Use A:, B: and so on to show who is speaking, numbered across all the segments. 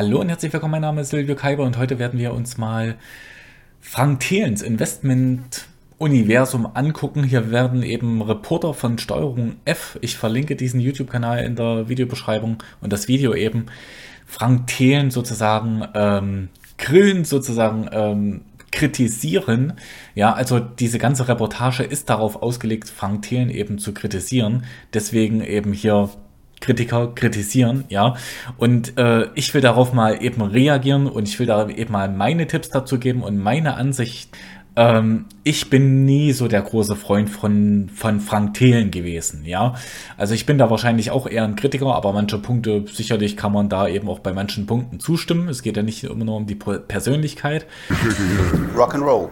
A: Hallo und herzlich willkommen, mein Name ist Silvio Kaiber und heute werden wir uns mal Frank Thelens Investment-Universum angucken. Hier werden eben Reporter von Steuerung F, ich verlinke diesen YouTube-Kanal in der Videobeschreibung und das Video eben, Frank Thelen sozusagen ähm, grillen, sozusagen ähm, kritisieren. Ja, also diese ganze Reportage ist darauf ausgelegt, Frank Thelen eben zu kritisieren. Deswegen eben hier Kritiker kritisieren, ja. Und äh, ich will darauf mal eben reagieren und ich will da eben mal meine Tipps dazu geben und meine Ansicht. Ähm, ich bin nie so der große Freund von, von Frank Thelen gewesen, ja. Also ich bin da wahrscheinlich auch eher ein Kritiker, aber manche Punkte, sicherlich kann man da eben auch bei manchen Punkten zustimmen. Es geht ja nicht immer nur um die Persönlichkeit.
B: Rock'n'Roll.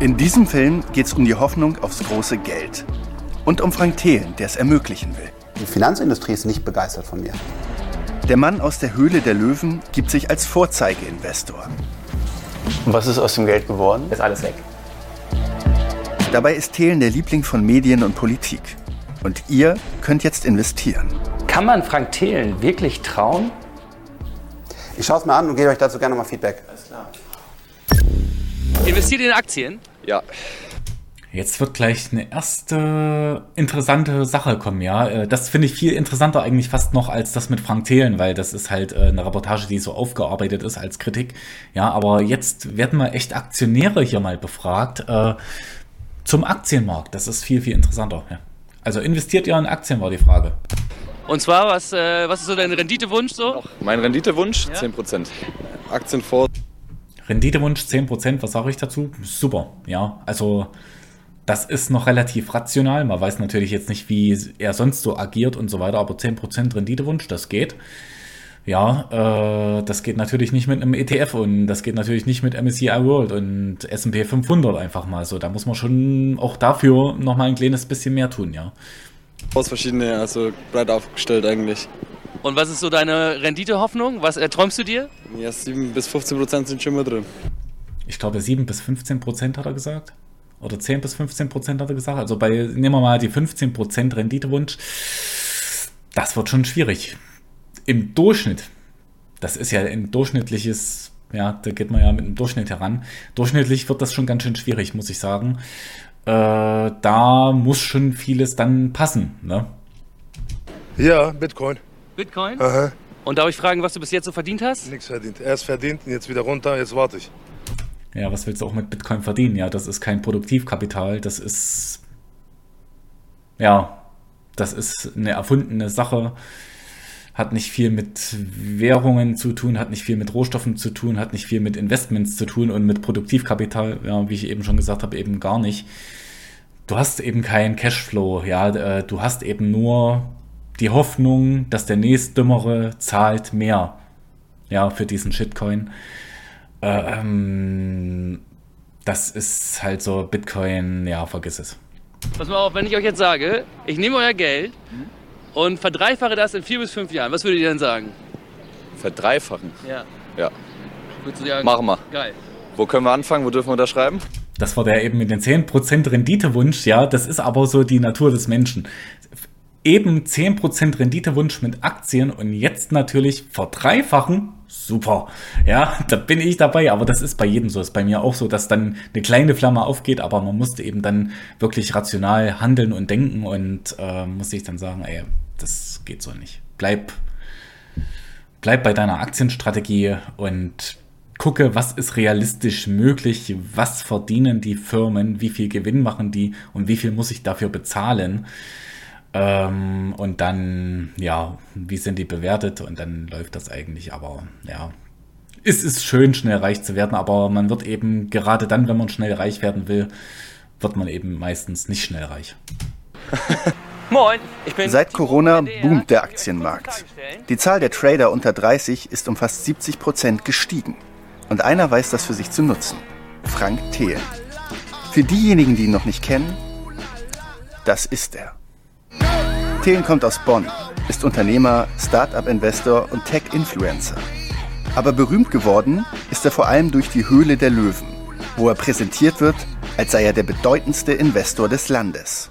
C: In diesem Film geht es um die Hoffnung aufs große Geld. Und um Frank Thelen, der es ermöglichen will.
B: Die Finanzindustrie ist nicht begeistert von mir.
C: Der Mann aus der Höhle der Löwen gibt sich als Vorzeigeinvestor.
D: Und was ist aus dem Geld geworden?
E: Ist alles weg.
C: Dabei ist Thelen der Liebling von Medien und Politik. Und ihr könnt jetzt investieren.
D: Kann man Frank Thelen wirklich trauen?
B: Ich schaue es mir an und gebe euch dazu gerne mal Feedback. Alles klar.
E: Investiert in Aktien?
D: Ja.
A: Jetzt wird gleich eine erste interessante Sache kommen, ja. Äh, das finde ich viel interessanter eigentlich fast noch als das mit Frank Thelen, weil das ist halt äh, eine Reportage, die so aufgearbeitet ist als Kritik. Ja, aber jetzt werden mal echt Aktionäre hier mal befragt äh, zum Aktienmarkt. Das ist viel, viel interessanter. Ja. Also investiert ihr in Aktien, war die Frage.
E: Und zwar, was, äh, was ist so dein Renditewunsch so?
F: Mein Renditewunsch? Ja? 10%. Aktienfonds.
A: Renditewunsch 10%, was sage ich dazu? Super, ja. Also das ist noch relativ rational. Man weiß natürlich jetzt nicht, wie er sonst so agiert und so weiter, aber 10% Renditewunsch, das geht. Ja, äh, das geht natürlich nicht mit einem ETF und das geht natürlich nicht mit MSCI World und S&P 500 einfach mal so. Da muss man schon auch dafür nochmal ein kleines bisschen mehr tun, ja.
F: Aus verschiedene, also breit aufgestellt eigentlich.
E: Und was ist so deine Renditehoffnung? Was erträumst du dir?
F: Ja, 7 bis 15 Prozent sind schon mal drin.
A: Ich glaube, 7 bis 15 Prozent hat er gesagt. Oder 10 bis 15 Prozent hat er gesagt. Also bei, nehmen wir mal die 15 Prozent Renditewunsch. Das wird schon schwierig. Im Durchschnitt, das ist ja ein durchschnittliches, ja, da geht man ja mit einem Durchschnitt heran. Durchschnittlich wird das schon ganz schön schwierig, muss ich sagen. Äh, da muss schon vieles dann passen, ne?
G: Ja, Bitcoin.
E: Bitcoin?
G: Aha.
E: Und darf ich fragen, was du bis jetzt so verdient hast?
G: Nichts verdient. Erst verdient, jetzt wieder runter, jetzt warte ich.
A: Ja, was willst du auch mit Bitcoin verdienen? Ja, das ist kein Produktivkapital, das ist, ja, das ist eine erfundene Sache, hat nicht viel mit Währungen zu tun, hat nicht viel mit Rohstoffen zu tun, hat nicht viel mit Investments zu tun und mit Produktivkapital, ja, wie ich eben schon gesagt habe, eben gar nicht. Du hast eben keinen Cashflow, ja, äh, du hast eben nur die Hoffnung, dass der nächstdümmere zahlt mehr, ja, für diesen Shitcoin. Ähm, das ist halt so Bitcoin, ja, vergiss es.
E: Pass mal auf, wenn ich euch jetzt sage, ich nehme euer Geld und verdreifache das in vier bis fünf Jahren, was würdet ihr denn sagen?
F: Verdreifachen?
E: Ja.
F: Ja.
E: Sagen,
F: Machen wir.
E: Geil.
F: Wo können wir anfangen? Wo dürfen wir unterschreiben?
A: Das war der eben mit den 10% Renditewunsch, ja, das ist aber so die Natur des Menschen. Eben 10% Renditewunsch mit Aktien und jetzt natürlich verdreifachen super. Ja, da bin ich dabei, aber das ist bei jedem so. Das ist bei mir auch so, dass dann eine kleine Flamme aufgeht, aber man musste eben dann wirklich rational handeln und denken und äh, muss ich dann sagen, ey, das geht so nicht. Bleib, bleib bei deiner Aktienstrategie und gucke, was ist realistisch möglich, was verdienen die Firmen, wie viel Gewinn machen die und wie viel muss ich dafür bezahlen. Ähm, und dann, ja, wie sind die bewertet? Und dann läuft das eigentlich, aber ja. Es ist schön, schnell reich zu werden, aber man wird eben, gerade dann, wenn man schnell reich werden will, wird man eben meistens nicht schnell reich.
E: Moin,
C: Seit Corona boomt der Aktienmarkt. Die Zahl der Trader unter 30 ist um fast 70 Prozent gestiegen. Und einer weiß das für sich zu nutzen. Frank Thelen. Für diejenigen, die ihn noch nicht kennen, das ist er. Thelen kommt aus Bonn, ist Unternehmer, Start-up-Investor und Tech-Influencer. Aber berühmt geworden ist er vor allem durch die Höhle der Löwen, wo er präsentiert wird, als sei er der bedeutendste Investor des Landes.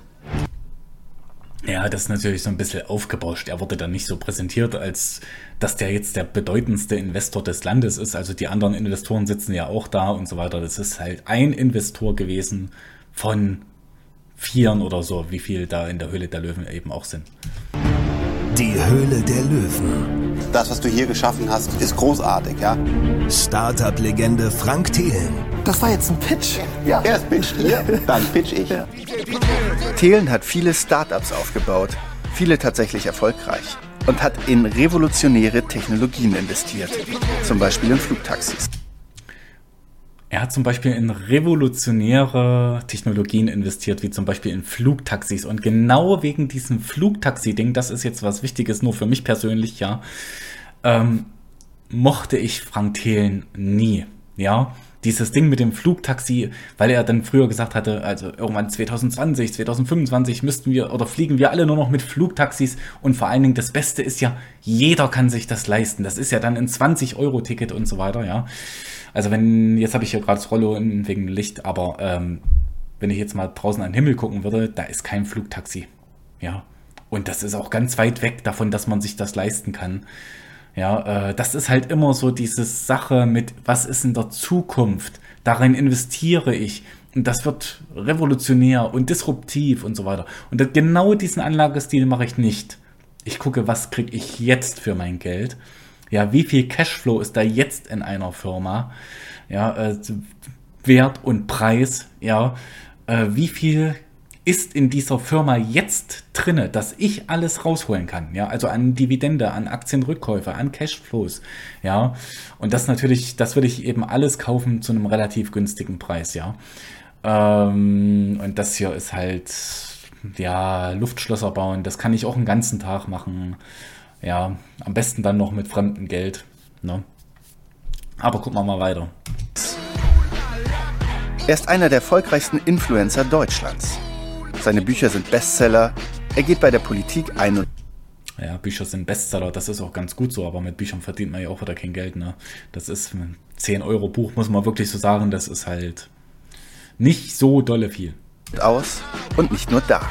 A: Ja, das ist natürlich so ein bisschen aufgebauscht. Er wurde dann nicht so präsentiert, als dass der jetzt der bedeutendste Investor des Landes ist. Also die anderen Investoren sitzen ja auch da und so weiter. Das ist halt ein Investor gewesen von Vieren oder so, wie viel da in der Höhle der Löwen eben auch sind.
H: Die Höhle der Löwen.
B: Das, was du hier geschaffen hast, ist großartig, ja?
H: Startup-Legende Frank Thelen.
B: Das war jetzt ein Pitch. Ja. Erst pitcht ihr, dann pitch ich.
C: Thelen hat viele Startups aufgebaut, viele tatsächlich erfolgreich und hat in revolutionäre Technologien investiert, zum Beispiel in Flugtaxis.
A: Er hat zum Beispiel in revolutionäre Technologien investiert, wie zum Beispiel in Flugtaxis. Und genau wegen diesem Flugtaxi-Ding, das ist jetzt was Wichtiges, nur für mich persönlich, ja, ähm, mochte ich Frank Thelen nie. Ja, dieses Ding mit dem Flugtaxi, weil er dann früher gesagt hatte, also irgendwann 2020, 2025 müssten wir oder fliegen wir alle nur noch mit Flugtaxis und vor allen Dingen das Beste ist ja, jeder kann sich das leisten. Das ist ja dann ein 20-Euro-Ticket und so weiter, ja. Also wenn, jetzt habe ich hier gerade das Rollo wegen Licht, aber ähm, wenn ich jetzt mal draußen an den Himmel gucken würde, da ist kein Flugtaxi. Ja. Und das ist auch ganz weit weg davon, dass man sich das leisten kann. Ja, äh, das ist halt immer so diese Sache mit, was ist in der Zukunft? Darin investiere ich. Und das wird revolutionär und disruptiv und so weiter. Und genau diesen Anlagestil mache ich nicht. Ich gucke, was kriege ich jetzt für mein Geld ja, wie viel Cashflow ist da jetzt in einer Firma? Ja, äh, Wert und Preis, ja, äh, wie viel ist in dieser Firma jetzt drinne, dass ich alles rausholen kann, ja, also an Dividende, an Aktienrückkäufe, an Cashflows, ja, und das natürlich, das würde ich eben alles kaufen zu einem relativ günstigen Preis, ja, ähm, und das hier ist halt, ja, Luftschlösser bauen, das kann ich auch einen ganzen Tag machen, ja, am besten dann noch mit fremdem Geld. Ne? Aber gucken wir mal weiter.
C: Er ist einer der erfolgreichsten Influencer Deutschlands. Seine Bücher sind Bestseller. Er geht bei der Politik ein und
A: ja, Bücher sind Bestseller, das ist auch ganz gut so, aber mit Büchern verdient man ja auch wieder kein Geld. Ne? Das ist ein 10 Euro Buch, muss man wirklich so sagen, das ist halt nicht so dolle viel.
C: Aus und nicht nur da.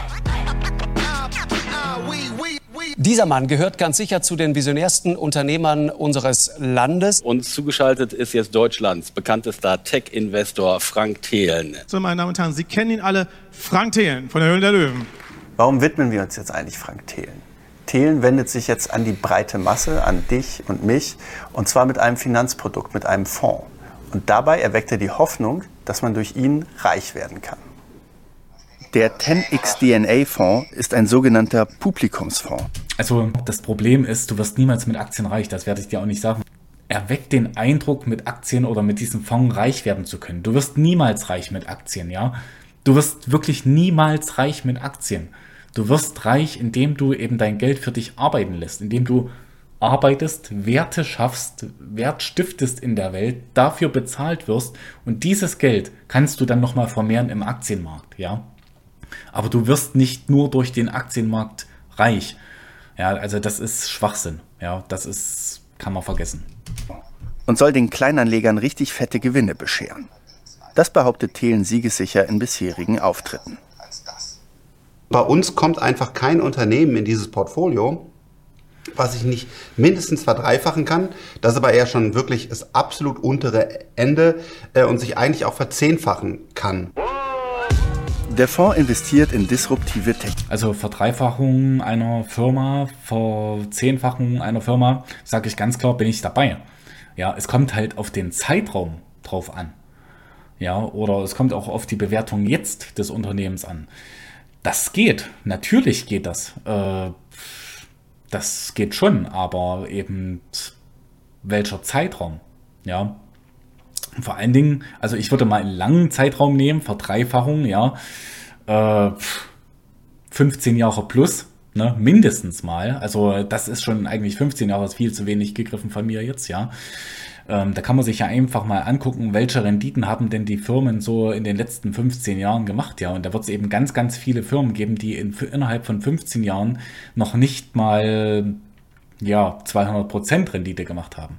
I: Dieser Mann gehört ganz sicher zu den visionärsten Unternehmern unseres Landes.
J: Uns zugeschaltet ist jetzt Deutschlands bekanntester Tech-Investor Frank Thelen.
K: So, meine Damen und Herren, Sie kennen ihn alle. Frank Thelen von der Höhle der Löwen.
C: Warum widmen wir uns jetzt eigentlich Frank Thelen? Thelen wendet sich jetzt an die breite Masse, an dich und mich, und zwar mit einem Finanzprodukt, mit einem Fonds. Und dabei erweckt er die Hoffnung, dass man durch ihn reich werden kann. Der 10x DNA Fonds ist ein sogenannter Publikumsfonds.
A: Also das Problem ist, du wirst niemals mit Aktien reich, das werde ich dir auch nicht sagen. Erweckt den Eindruck, mit Aktien oder mit diesem Fonds reich werden zu können. Du wirst niemals reich mit Aktien, ja? Du wirst wirklich niemals reich mit Aktien. Du wirst reich, indem du eben dein Geld für dich arbeiten lässt, indem du arbeitest, Werte schaffst, Wert stiftest in der Welt, dafür bezahlt wirst und dieses Geld kannst du dann nochmal vermehren im Aktienmarkt, ja? Aber du wirst nicht nur durch den Aktienmarkt reich. Ja, also das ist Schwachsinn. Ja, das ist, kann man vergessen.
C: Und soll den Kleinanlegern richtig fette Gewinne bescheren. Das behauptet Thelen siegessicher in bisherigen Auftritten.
B: Bei uns kommt einfach kein Unternehmen in dieses Portfolio, was ich nicht mindestens verdreifachen kann. Das ist aber eher schon wirklich das absolut untere Ende äh, und sich eigentlich auch verzehnfachen kann.
C: Der Fonds investiert in disruptive Tech.
A: Also Verdreifachung einer Firma, Verzehnfachung einer Firma, sage ich ganz klar, bin ich dabei. Ja, es kommt halt auf den Zeitraum drauf an. Ja, oder es kommt auch auf die Bewertung jetzt des Unternehmens an. Das geht, natürlich geht das. Äh, das geht schon, aber eben welcher Zeitraum? Ja, vor allen Dingen, also ich würde mal einen langen Zeitraum nehmen, Verdreifachung, ja, äh, 15 Jahre plus, ne, mindestens mal. Also das ist schon eigentlich 15 Jahre ist viel zu wenig gegriffen von mir jetzt, ja. Ähm, da kann man sich ja einfach mal angucken, welche Renditen haben denn die Firmen so in den letzten 15 Jahren gemacht, ja. Und da wird es eben ganz, ganz viele Firmen geben, die in, innerhalb von 15 Jahren noch nicht mal, ja, 200% Rendite gemacht haben.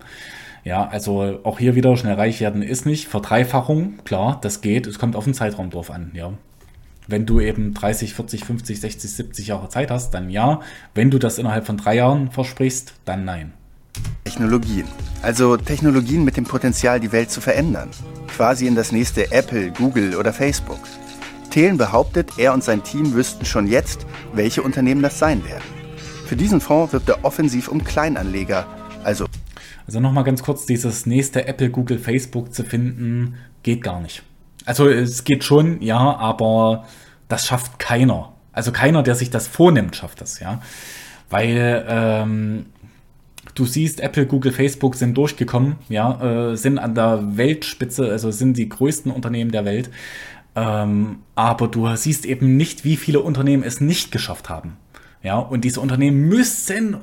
A: Ja, also auch hier wieder schnell reich werden ist nicht. Verdreifachung, klar, das geht. Es kommt auf den Zeitraum drauf an, ja. Wenn du eben 30, 40, 50, 60, 70 Jahre Zeit hast, dann ja. Wenn du das innerhalb von drei Jahren versprichst, dann nein.
C: Technologien. Also Technologien mit dem Potenzial, die Welt zu verändern. Quasi in das nächste Apple, Google oder Facebook. Thelen behauptet, er und sein Team wüssten schon jetzt, welche Unternehmen das sein werden. Für diesen Fonds wirbt er offensiv um Kleinanleger, also.
A: Also nochmal ganz kurz, dieses nächste Apple, Google, Facebook zu finden, geht gar nicht. Also es geht schon, ja, aber das schafft keiner. Also keiner, der sich das vornimmt, schafft das, ja. Weil ähm, du siehst, Apple, Google, Facebook sind durchgekommen, ja, äh, sind an der Weltspitze, also sind die größten Unternehmen der Welt. Ähm, aber du siehst eben nicht, wie viele Unternehmen es nicht geschafft haben. Ja, und diese Unternehmen müssen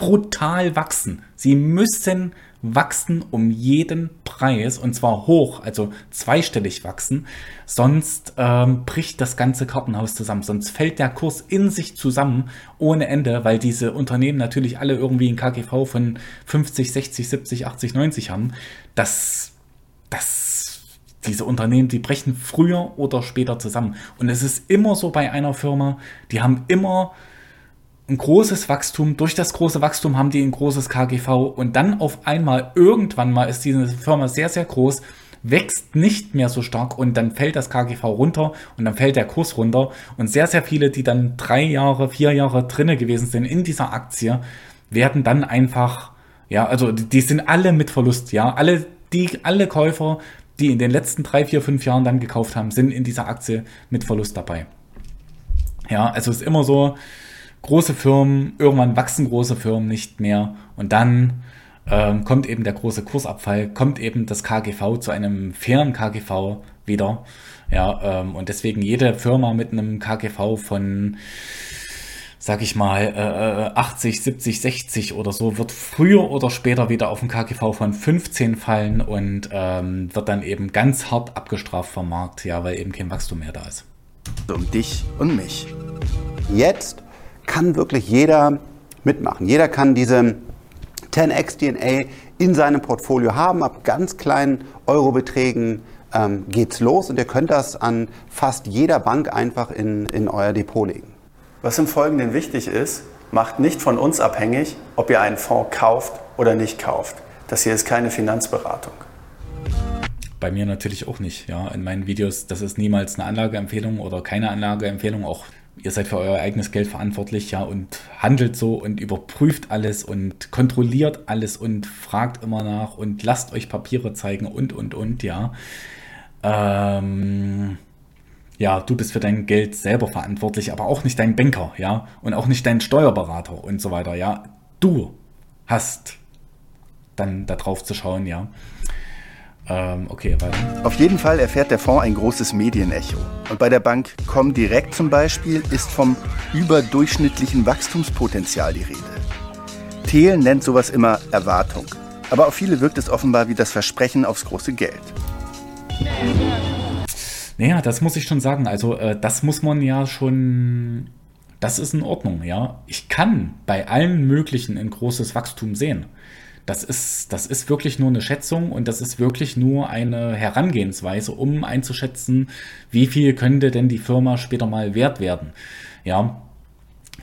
A: brutal wachsen. Sie müssen wachsen um jeden Preis und zwar hoch, also zweistellig wachsen. Sonst ähm, bricht das ganze Kartenhaus zusammen. Sonst fällt der Kurs in sich zusammen ohne Ende, weil diese Unternehmen natürlich alle irgendwie ein KGV von 50, 60, 70, 80, 90 haben. Das, das, diese Unternehmen, die brechen früher oder später zusammen. Und es ist immer so bei einer Firma, die haben immer ein großes Wachstum. Durch das große Wachstum haben die ein großes KGV und dann auf einmal irgendwann mal ist diese Firma sehr, sehr groß, wächst nicht mehr so stark und dann fällt das KGV runter und dann fällt der Kurs runter und sehr, sehr viele, die dann drei Jahre, vier Jahre drinne gewesen sind in dieser Aktie, werden dann einfach, ja, also die sind alle mit Verlust, ja, alle, die, alle Käufer, die in den letzten drei, vier, fünf Jahren dann gekauft haben, sind in dieser Aktie mit Verlust dabei. Ja, also es ist immer so, große Firmen, irgendwann wachsen große Firmen nicht mehr und dann ähm, kommt eben der große Kursabfall, kommt eben das KGV zu einem fairen KGV wieder. Ja, ähm, und deswegen jede Firma mit einem KGV von, sag ich mal, äh, 80, 70, 60 oder so, wird früher oder später wieder auf ein KGV von 15 fallen und ähm, wird dann eben ganz hart abgestraft vom Markt, ja, weil eben kein Wachstum mehr da ist.
C: Um dich und mich.
B: Jetzt kann wirklich jeder mitmachen. Jeder kann diese 10x DNA in seinem Portfolio haben. Ab ganz kleinen Eurobeträgen ähm, geht's los und ihr könnt das an fast jeder Bank einfach in, in euer Depot legen.
C: Was im Folgenden wichtig ist, macht nicht von uns abhängig, ob ihr einen Fonds kauft oder nicht kauft. Das hier ist keine Finanzberatung.
A: Bei mir natürlich auch nicht. Ja, in meinen Videos, das ist niemals eine Anlageempfehlung oder keine Anlageempfehlung. Auch ihr seid für euer eigenes Geld verantwortlich, ja, und handelt so und überprüft alles und kontrolliert alles und fragt immer nach und lasst euch Papiere zeigen und, und, und, ja. Ähm, ja, du bist für dein Geld selber verantwortlich, aber auch nicht dein Banker, ja, und auch nicht dein Steuerberater und so weiter, ja. Du hast dann da drauf zu schauen, ja. Ähm, okay, weiter.
C: Auf jeden Fall erfährt der Fonds ein großes Medienecho. Und bei der Bank Comdirect zum Beispiel ist vom überdurchschnittlichen Wachstumspotenzial die Rede. Thelen nennt sowas immer Erwartung. Aber auf viele wirkt es offenbar wie das Versprechen aufs große Geld.
A: Naja, das muss ich schon sagen. Also, äh, das muss man ja schon. Das ist in Ordnung, ja. Ich kann bei allen möglichen ein großes Wachstum sehen. Das ist, das ist wirklich nur eine Schätzung und das ist wirklich nur eine Herangehensweise, um einzuschätzen, wie viel könnte denn die Firma später mal wert werden. Ja.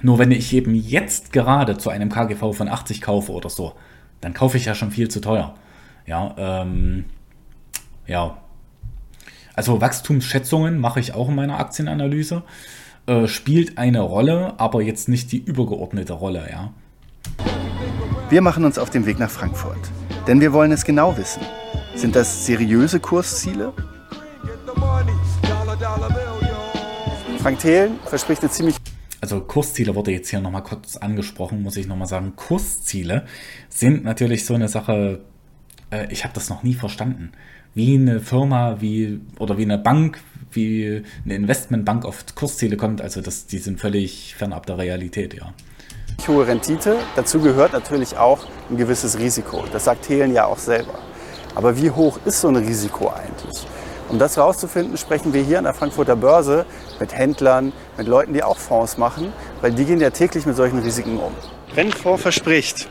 A: Nur wenn ich eben jetzt gerade zu einem KGV von 80 kaufe oder so, dann kaufe ich ja schon viel zu teuer. Ja, ähm, ja. Also Wachstumsschätzungen mache ich auch in meiner Aktienanalyse. Äh, spielt eine Rolle, aber jetzt nicht die übergeordnete Rolle, ja.
C: Wir machen uns auf den Weg nach Frankfurt. Denn wir wollen es genau wissen. Sind das seriöse Kursziele? Frank Thelen verspricht eine ziemlich
A: also Kursziele wurde jetzt hier nochmal kurz angesprochen, muss ich nochmal sagen. Kursziele sind natürlich so eine Sache, äh, ich habe das noch nie verstanden. Wie eine Firma, wie oder wie eine Bank, wie eine Investmentbank auf Kursziele kommt, also das, die sind völlig fernab der Realität, ja
C: hohe Rendite. Dazu gehört natürlich auch ein gewisses Risiko. Das sagt Thelen ja auch selber. Aber wie hoch ist so ein Risiko eigentlich? Um das herauszufinden, sprechen wir hier an der Frankfurter Börse mit Händlern, mit Leuten, die auch Fonds machen, weil die gehen ja täglich mit solchen Risiken um. Wenn ein Fonds verspricht,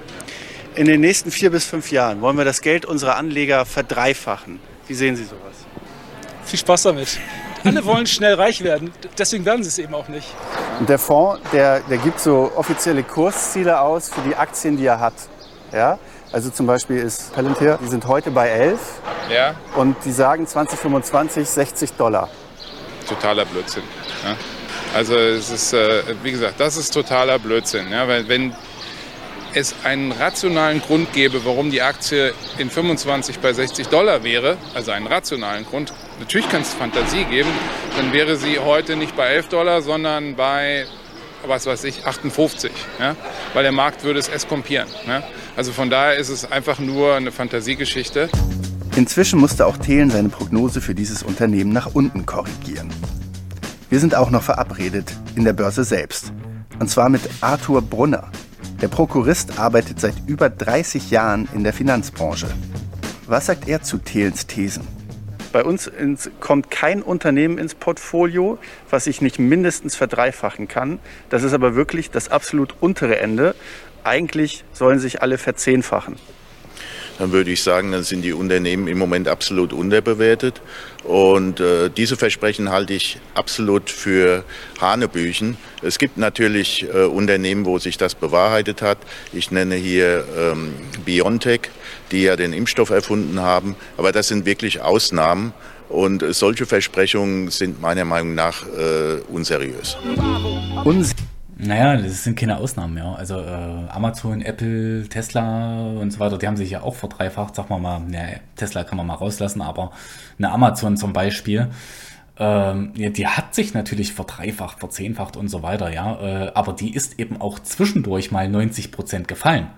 C: in den nächsten vier bis fünf Jahren wollen wir das Geld unserer Anleger verdreifachen. Wie sehen Sie sowas?
L: Viel Spaß damit. Alle wollen schnell reich werden, deswegen werden sie es eben auch nicht.
C: Und der Fonds, der, der gibt so offizielle Kursziele aus für die Aktien, die er hat. Ja? Also zum Beispiel ist Palantir, die sind heute bei 11
M: Ja,
C: und die sagen 2025 60 Dollar.
M: totaler Blödsinn. Ja. Also es ist, äh, wie gesagt, das ist totaler Blödsinn. Ja, weil wenn es einen rationalen Grund gäbe, warum die Aktie in 25 bei 60 Dollar wäre, also einen rationalen Grund, natürlich kann es Fantasie geben, dann wäre sie heute nicht bei 11 Dollar, sondern bei, was weiß ich, 58. Ja? Weil der Markt würde es eskompieren. Ja? Also von daher ist es einfach nur eine Fantasiegeschichte.
C: Inzwischen musste auch Thelen seine Prognose für dieses Unternehmen nach unten korrigieren. Wir sind auch noch verabredet in der Börse selbst. Und zwar mit Arthur Brunner. Der Prokurist arbeitet seit über 30 Jahren in der Finanzbranche. Was sagt er zu Thelens Thesen? Bei uns ins, kommt kein Unternehmen ins Portfolio, was ich nicht mindestens verdreifachen kann. Das ist aber wirklich das absolut untere Ende. Eigentlich sollen sich alle verzehnfachen.
N: Dann würde ich sagen, dann sind die Unternehmen im Moment absolut unterbewertet. Und äh, diese Versprechen halte ich absolut für Hanebüchen. Es gibt natürlich äh, Unternehmen, wo sich das bewahrheitet hat. Ich nenne hier ähm, BioNTech, die ja den Impfstoff erfunden haben. Aber das sind wirklich Ausnahmen. Und äh, solche Versprechungen sind meiner Meinung nach äh, unseriös.
C: Uns
A: Naja, das sind keine Ausnahmen, ja. Also äh, Amazon, Apple, Tesla und so weiter, die haben sich ja auch verdreifacht, sag mal mal, ja, Tesla kann man mal rauslassen, aber eine Amazon zum Beispiel, ähm, die hat sich natürlich verdreifacht, verzehnfacht und so weiter, ja. Äh, aber die ist eben auch zwischendurch mal 90 Prozent gefallen.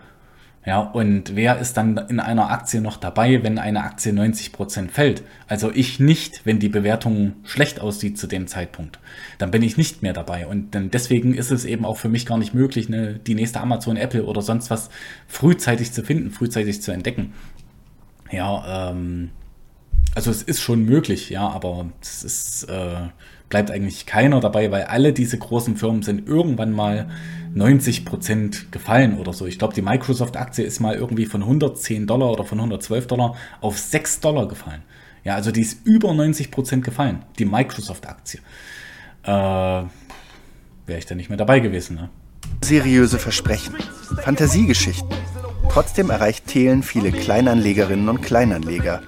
A: Ja, und wer ist dann in einer Aktie noch dabei, wenn eine Aktie 90% fällt? Also ich nicht, wenn die Bewertung schlecht aussieht zu dem Zeitpunkt. Dann bin ich nicht mehr dabei. Und dann deswegen ist es eben auch für mich gar nicht möglich, ne, die nächste Amazon, Apple oder sonst was frühzeitig zu finden, frühzeitig zu entdecken. Ja, ähm, also es ist schon möglich, ja, aber es ist, äh, bleibt eigentlich keiner dabei, weil alle diese großen Firmen sind irgendwann mal 90% gefallen oder so. Ich glaube, die Microsoft-Aktie ist mal irgendwie von 110 Dollar oder von 112 Dollar auf 6 Dollar gefallen. Ja, also die ist über 90% gefallen, die Microsoft-Aktie. Äh, Wäre ich da nicht mehr dabei gewesen, ne?
C: seriöse Versprechen, Fantasiegeschichten. Trotzdem erreicht Thelen viele Kleinanlegerinnen und Kleinanleger.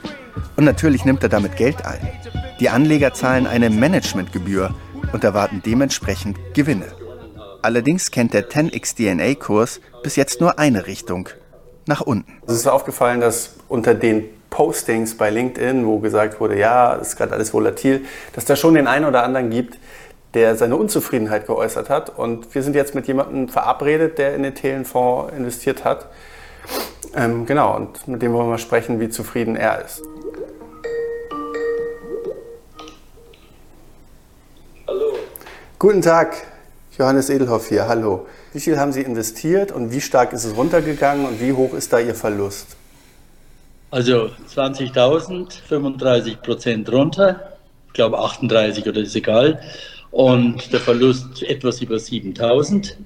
C: Und natürlich nimmt er damit Geld ein. Die Anleger zahlen eine Managementgebühr und erwarten dementsprechend Gewinne. Allerdings kennt der 10x DNA-Kurs bis jetzt nur eine Richtung, nach unten.
O: Es ist aufgefallen, dass unter den Postings bei LinkedIn, wo gesagt wurde, ja, es ist gerade alles volatil, dass da schon den einen oder anderen gibt, der seine Unzufriedenheit geäußert hat. Und wir sind jetzt mit jemandem verabredet, der in den Thelenfonds investiert hat. Ähm, genau, und mit dem wollen wir mal sprechen, wie zufrieden er ist. Hallo. Guten Tag, Johannes Edelhoff hier, hallo. Wie viel haben Sie investiert und wie stark ist es runtergegangen und wie hoch ist da Ihr Verlust?
P: Also 20.000, 35 Prozent runter, ich glaube 38 oder ist egal. Und der Verlust etwas über 7.000.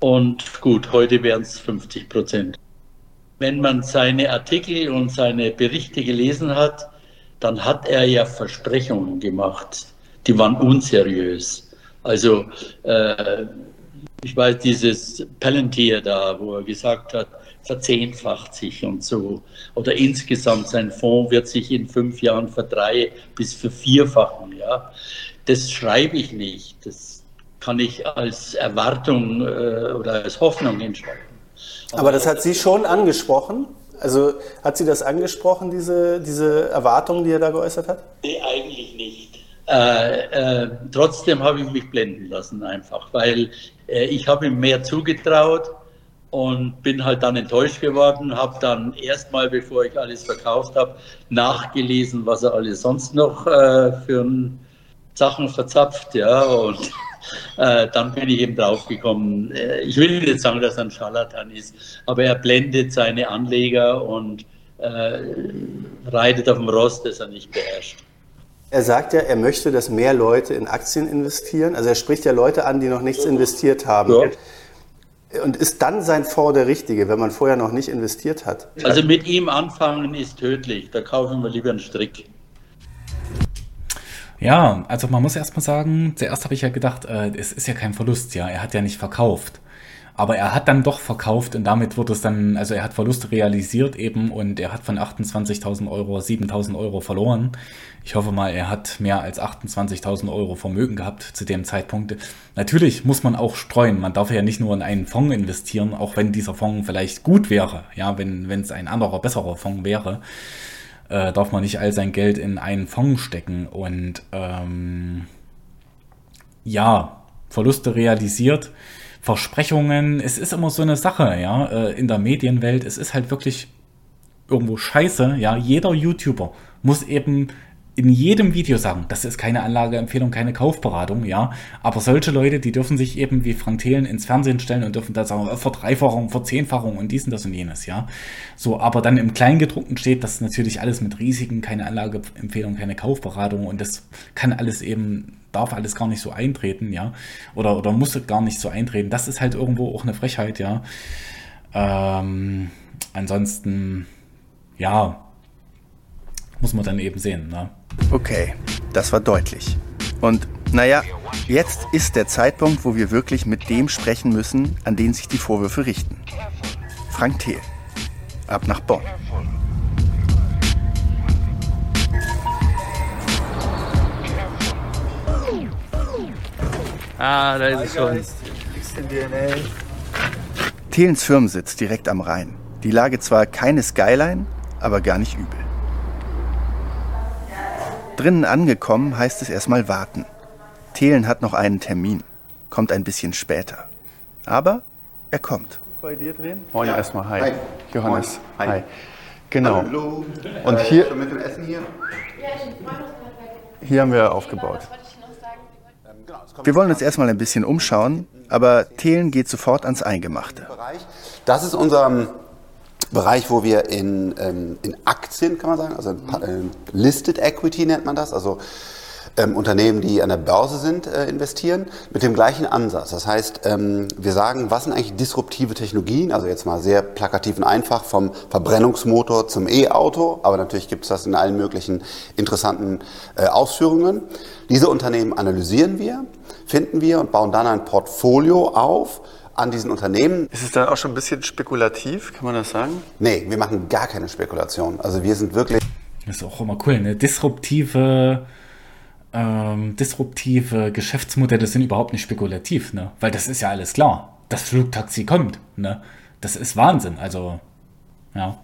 P: Und gut, heute wären es 50 Prozent. Wenn man seine Artikel und seine Berichte gelesen hat, dann hat er ja Versprechungen gemacht, die waren unseriös. Also äh, ich weiß dieses Palantir da, wo er gesagt hat, verzehnfacht sich und so. Oder insgesamt sein Fonds wird sich in fünf Jahren verdrei bis vervierfachen. Ja, das schreibe ich nicht. Das kann ich als Erwartung äh, oder als Hoffnung hinschreiben.
O: Aber das hat Sie schon angesprochen? Also hat Sie das angesprochen, diese, diese Erwartungen, die er da geäußert hat?
P: Nee, eigentlich nicht. Äh, äh, trotzdem habe ich mich blenden lassen einfach, weil äh, ich habe ihm mehr zugetraut und bin halt dann enttäuscht geworden, habe dann erstmal, bevor ich alles verkauft habe, nachgelesen, was er alles sonst noch äh, für Sachen verzapft, ja, und äh, dann bin ich eben draufgekommen. Ich will nicht sagen, dass er ein Scharlatan ist, aber er blendet seine Anleger und reitet auf dem Rost, das er nicht beherrscht.
O: Er sagt ja, er möchte, dass mehr Leute in Aktien investieren. Also er spricht ja Leute an, die noch nichts investiert haben.
P: Ja.
O: Und ist dann sein Fonds der richtige, wenn man vorher noch nicht investiert hat?
P: Also mit ihm anfangen ist tödlich. Da kaufen wir lieber einen Strick.
A: Ja, also man muss erstmal sagen, zuerst habe ich ja gedacht, äh, es ist ja kein Verlust, ja, er hat ja nicht verkauft. Aber er hat dann doch verkauft und damit wurde es dann, also er hat Verluste realisiert eben und er hat von 28.000 Euro 7.000 Euro verloren. Ich hoffe mal, er hat mehr als 28.000 Euro Vermögen gehabt zu dem Zeitpunkt. Natürlich muss man auch streuen. Man darf ja nicht nur in einen Fonds investieren, auch wenn dieser Fonds vielleicht gut wäre, ja, wenn wenn es ein anderer, besserer Fonds wäre äh, darf man nicht all sein Geld in einen Fonds stecken. Und ähm, ja, Verluste realisiert, Versprechungen, es ist immer so eine Sache, ja, äh, in der Medienwelt, es ist halt wirklich irgendwo scheiße, ja, jeder YouTuber muss eben in jedem Video sagen, das ist keine Anlageempfehlung, keine Kaufberatung, ja. Aber solche Leute, die dürfen sich eben wie Frank Thelen ins Fernsehen stellen und dürfen da sagen, äh, Verdreifachung, Verzehnfachung und dies und das und jenes, ja. So, aber dann im Kleingedruckten steht, das ist natürlich alles mit Risiken, keine Anlageempfehlung, keine Kaufberatung und das kann alles eben, darf alles gar nicht so eintreten, ja. Oder, oder muss gar nicht so eintreten. Das ist halt irgendwo auch eine Frechheit, ja. Ähm, ansonsten, ja, muss man dann eben sehen, ne?
C: Okay, das war deutlich. Und naja, jetzt ist der Zeitpunkt, wo wir wirklich mit dem sprechen müssen, an den sich die Vorwürfe richten. Frank Thiel. Ab nach Bonn.
E: Ah, da ist es schon.
C: Thelens Firmensitz direkt am Rhein. Die Lage zwar keine Skyline, aber gar nicht übel. Drinnen angekommen heißt es erstmal warten. Thelen hat noch einen Termin, kommt ein bisschen später. Aber er kommt.
O: Bei dir drehen? Moin
C: Ja.
O: erstmal, hi.
C: Hi.
O: Johannes.
C: Moin.
O: Hi. Genau.
B: Hallo.
O: Und
B: Äh,
O: hier,
B: schon mit dem Essen hier?
O: hier haben wir aufgebaut.
C: Wir wollen uns erstmal ein bisschen umschauen, aber Thelen geht sofort ans Eingemachte.
B: Das ist unser ähm, Bereich, wo wir in, ähm, in Aktien, kann man sagen, also in, ähm, Listed Equity nennt man das, also ähm, Unternehmen, die an der Börse sind, äh, investieren, mit dem gleichen Ansatz. Das heißt, ähm, wir sagen, was sind eigentlich disruptive Technologien, also jetzt mal sehr plakativ und einfach, vom Verbrennungsmotor zum E-Auto, aber natürlich gibt es das in allen möglichen interessanten äh, Ausführungen. Diese Unternehmen analysieren wir, finden wir und bauen dann ein Portfolio auf, an diesen Unternehmen.
O: Ist es dann auch schon ein bisschen spekulativ, kann man das sagen?
B: Nee, wir machen gar keine Spekulation. Also wir sind wirklich.
A: Das ist auch immer cool, ne? Disruptive, ähm, disruptive Geschäftsmodelle sind überhaupt nicht spekulativ, ne? Weil das ist ja alles klar. Das Flugtaxi kommt, ne? Das ist Wahnsinn. Also, ja.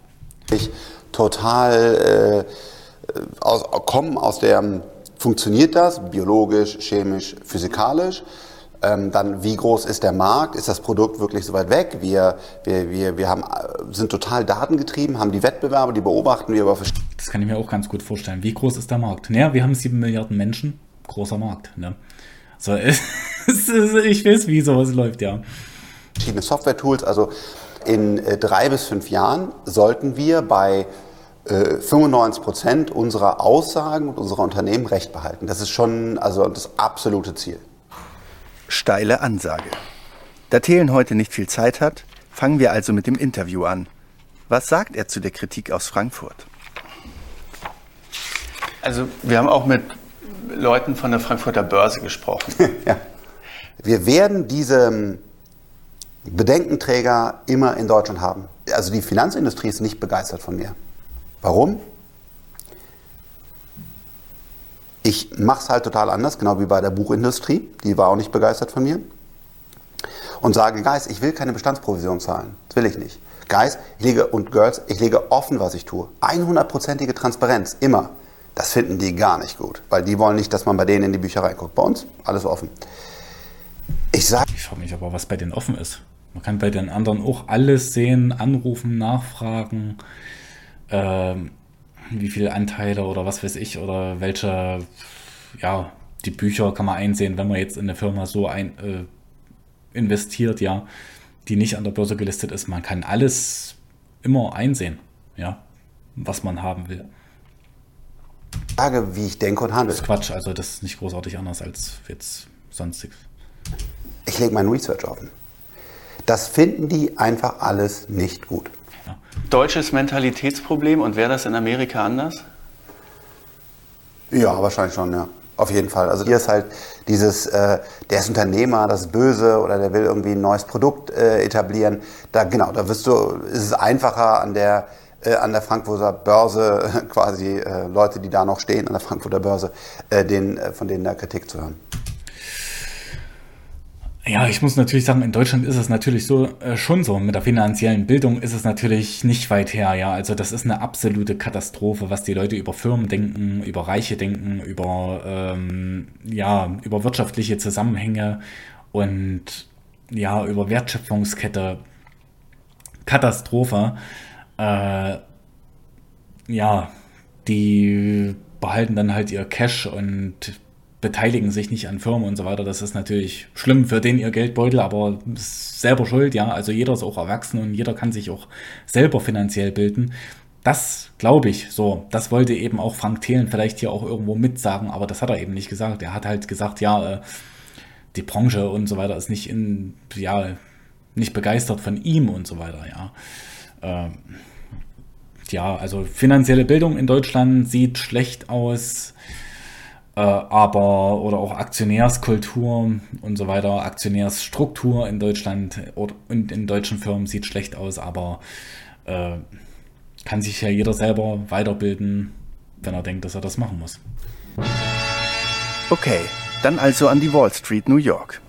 B: total äh, aus, kommen aus der, funktioniert das biologisch, chemisch, physikalisch? Ähm, dann, wie groß ist der Markt? Ist das Produkt wirklich so weit weg? Wir, wir, wir, wir haben, äh, sind total datengetrieben, haben die Wettbewerbe, die beobachten wir aber
A: Das kann ich mir auch ganz gut vorstellen. Wie groß ist der Markt? Naja, wir haben sieben Milliarden Menschen. Großer Markt, ne? So, es ist, ich weiß, wie sowas läuft, ja.
B: verschiedene Software-Tools. Also in äh, drei bis fünf Jahren sollten wir bei äh, 95 Prozent unserer Aussagen und unserer Unternehmen recht behalten. Das ist schon also das absolute Ziel.
C: Steile Ansage. Da Thelen heute nicht viel Zeit hat, fangen wir also mit dem Interview an. Was sagt er zu der Kritik aus Frankfurt?
O: Also wir haben auch mit Leuten von der Frankfurter Börse gesprochen.
B: ja. Wir werden diese ähm, Bedenkenträger immer in Deutschland haben. Also die Finanzindustrie ist nicht begeistert von mir. Warum? Ich mache es halt total anders, genau wie bei der Buchindustrie. Die war auch nicht begeistert von mir. Und sage, Guys, ich will keine Bestandsprovision zahlen. Das will ich nicht. Guys, ich lege, und Girls, ich lege offen, was ich tue. 100%ige Transparenz, immer. Das finden die gar nicht gut, weil die wollen nicht, dass man bei denen in die Bücherei guckt. Bei uns, alles offen. Ich sage.
A: Ich frage mich aber, was bei denen offen ist. Man kann bei den anderen auch alles sehen, anrufen, nachfragen, ähm, wie viele Anteile oder was weiß ich oder welche, ja, die Bücher kann man einsehen, wenn man jetzt in eine Firma so ein, äh, investiert, ja, die nicht an der Börse gelistet ist. Man kann alles immer einsehen, ja, was man haben will.
B: sage, wie ich denke und handle.
A: Das ist Quatsch, also das ist nicht großartig anders als jetzt sonstiges.
B: Ich lege mein Research offen. Das finden die einfach alles nicht gut.
O: Deutsches Mentalitätsproblem und wäre das in Amerika anders?
B: Ja, wahrscheinlich schon, ja. Auf jeden Fall. Also hier ist halt dieses, äh, der ist Unternehmer, das ist böse oder der will irgendwie ein neues Produkt äh, etablieren. Da genau, da wirst du, ist es einfacher an der äh, an der Frankfurter Börse quasi äh, Leute, die da noch stehen an der Frankfurter Börse, äh, den, äh, von denen da Kritik zu hören.
A: Ja, ich muss natürlich sagen, in Deutschland ist es natürlich so äh, schon so. Mit der finanziellen Bildung ist es natürlich nicht weit her. Ja, also das ist eine absolute Katastrophe, was die Leute über Firmen denken, über Reiche denken, über ähm, ja über wirtschaftliche Zusammenhänge und ja über Wertschöpfungskette. Katastrophe. Äh, ja, die behalten dann halt ihr Cash und beteiligen sich nicht an Firmen und so weiter. Das ist natürlich schlimm für den ihr Geldbeutel, aber selber schuld, ja. Also jeder ist auch erwachsen und jeder kann sich auch selber finanziell bilden. Das glaube ich so. Das wollte eben auch Frank Thelen vielleicht hier auch irgendwo mitsagen, aber das hat er eben nicht gesagt. Er hat halt gesagt, ja, äh, die Branche und so weiter ist nicht in, ja, nicht begeistert von ihm und so weiter, ja. Ähm, ja, also finanzielle Bildung in Deutschland sieht schlecht aus aber oder auch Aktionärskultur und so weiter, Aktionärsstruktur in Deutschland und in deutschen Firmen sieht schlecht aus, aber äh, kann sich ja jeder selber weiterbilden, wenn er denkt, dass er das machen muss.
C: Okay, dann also an die Wall Street, New York.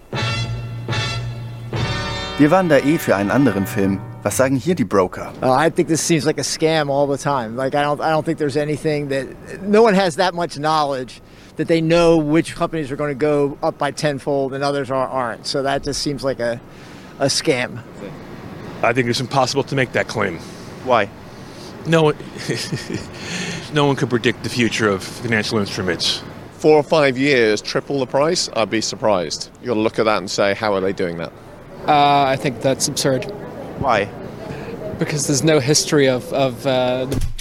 C: Wir waren da eh für einen anderen Film. Was sagen hier die Broker?
Q: Uh, I think this seems like a scam all the time. Like I don't, I don't think there's anything that no one has that much knowledge that they know which companies are going to go up by tenfold and others are, aren't. So that just seems like a, a scam.
R: I think it's impossible to make that claim.
C: Why?
R: No one, no one can predict the future of financial instruments.
S: Four or five years, triple the price, I'd be surprised. You've got to look at that and say, how are they doing that?
T: Uh, I think that's absurd.
C: Why?
T: Because there's no history of, of uh, the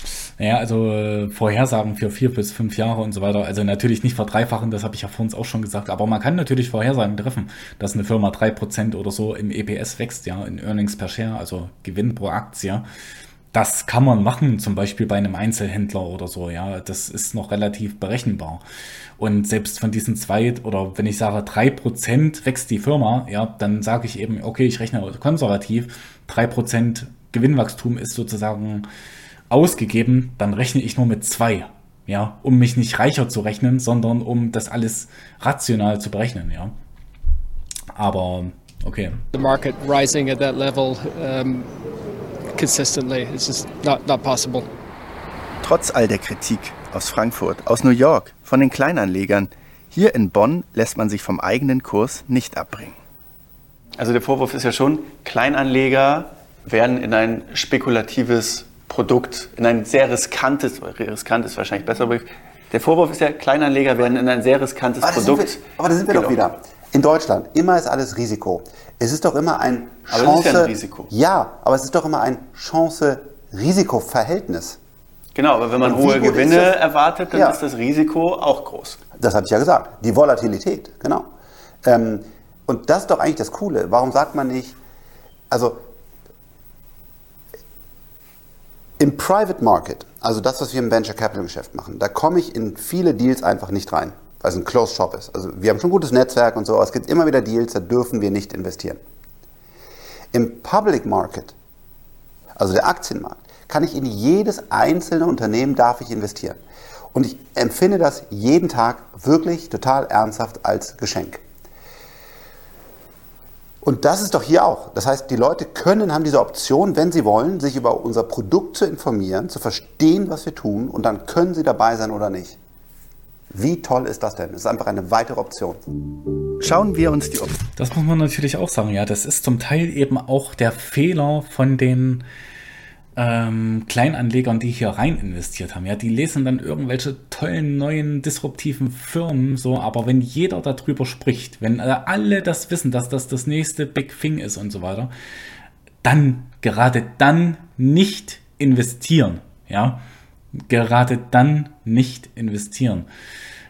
A: Naja, also äh, Vorhersagen für vier bis fünf Jahre und so weiter. Also natürlich nicht verdreifachen, das habe ich ja vor uns auch schon gesagt. Aber man kann natürlich Vorhersagen treffen, dass eine Firma drei Prozent oder so im EPS wächst, ja, in Earnings per Share, also Gewinn pro Aktie. Das kann man machen, zum Beispiel bei einem Einzelhändler oder so, ja. Das ist noch relativ berechenbar. Und selbst von diesen zwei, oder wenn ich sage drei Prozent wächst die Firma, ja, dann sage ich eben, okay, ich rechne konservativ, drei Prozent Gewinnwachstum ist sozusagen ausgegeben, dann rechne ich nur mit zwei. Ja, um mich nicht reicher zu rechnen, sondern um das alles rational zu berechnen, ja. Aber okay.
T: The market rising at that level um, consistently is just not, not possible.
C: Trotz all der Kritik aus Frankfurt, aus New York, von den Kleinanlegern, hier in Bonn lässt man sich vom eigenen Kurs nicht abbringen.
O: Also der Vorwurf ist ja schon, Kleinanleger werden in ein spekulatives Produkt, in ein sehr riskantes, riskant ist wahrscheinlich besser, der Vorwurf ist ja, Kleinanleger werden in ein sehr riskantes
B: aber
O: Produkt.
B: Wir, aber da sind wir genau. doch wieder. In Deutschland, immer ist alles Risiko. Es ist doch immer ein Chance. Aber es ist ja, ein Risiko. ja, aber es ist doch immer ein Chance-Risiko-Verhältnis.
O: Genau, aber wenn man hohe Gewinne erwartet, dann ja. ist das Risiko auch groß.
B: Das habe ich ja gesagt. Die Volatilität, genau. Ähm, und das ist doch eigentlich das Coole. Warum sagt man nicht, also Im Private Market, also das, was wir im Venture Capital Geschäft machen, da komme ich in viele Deals einfach nicht rein, weil es ein Closed Shop ist. Also wir haben schon ein gutes Netzwerk und so, aber es gibt immer wieder Deals, da dürfen wir nicht investieren. Im Public Market, also der Aktienmarkt, kann ich in jedes einzelne Unternehmen darf ich investieren. Und ich empfinde das jeden Tag wirklich total ernsthaft als Geschenk. Und das ist doch hier auch. Das heißt, die Leute können, haben diese Option, wenn sie wollen, sich über unser Produkt zu informieren, zu verstehen, was wir tun und dann können sie dabei sein oder nicht. Wie toll ist das denn? Das ist einfach eine weitere Option.
C: Schauen wir uns die Option.
A: Das muss man natürlich auch sagen. Ja, das ist zum Teil eben auch der Fehler von den ähm, Kleinanlegern, die hier rein investiert haben. Ja, die lesen dann irgendwelche tollen neuen disruptiven Firmen so, aber wenn jeder darüber spricht, wenn alle das wissen, dass das das nächste Big Thing ist und so weiter, dann gerade dann nicht investieren. Ja, gerade dann nicht investieren.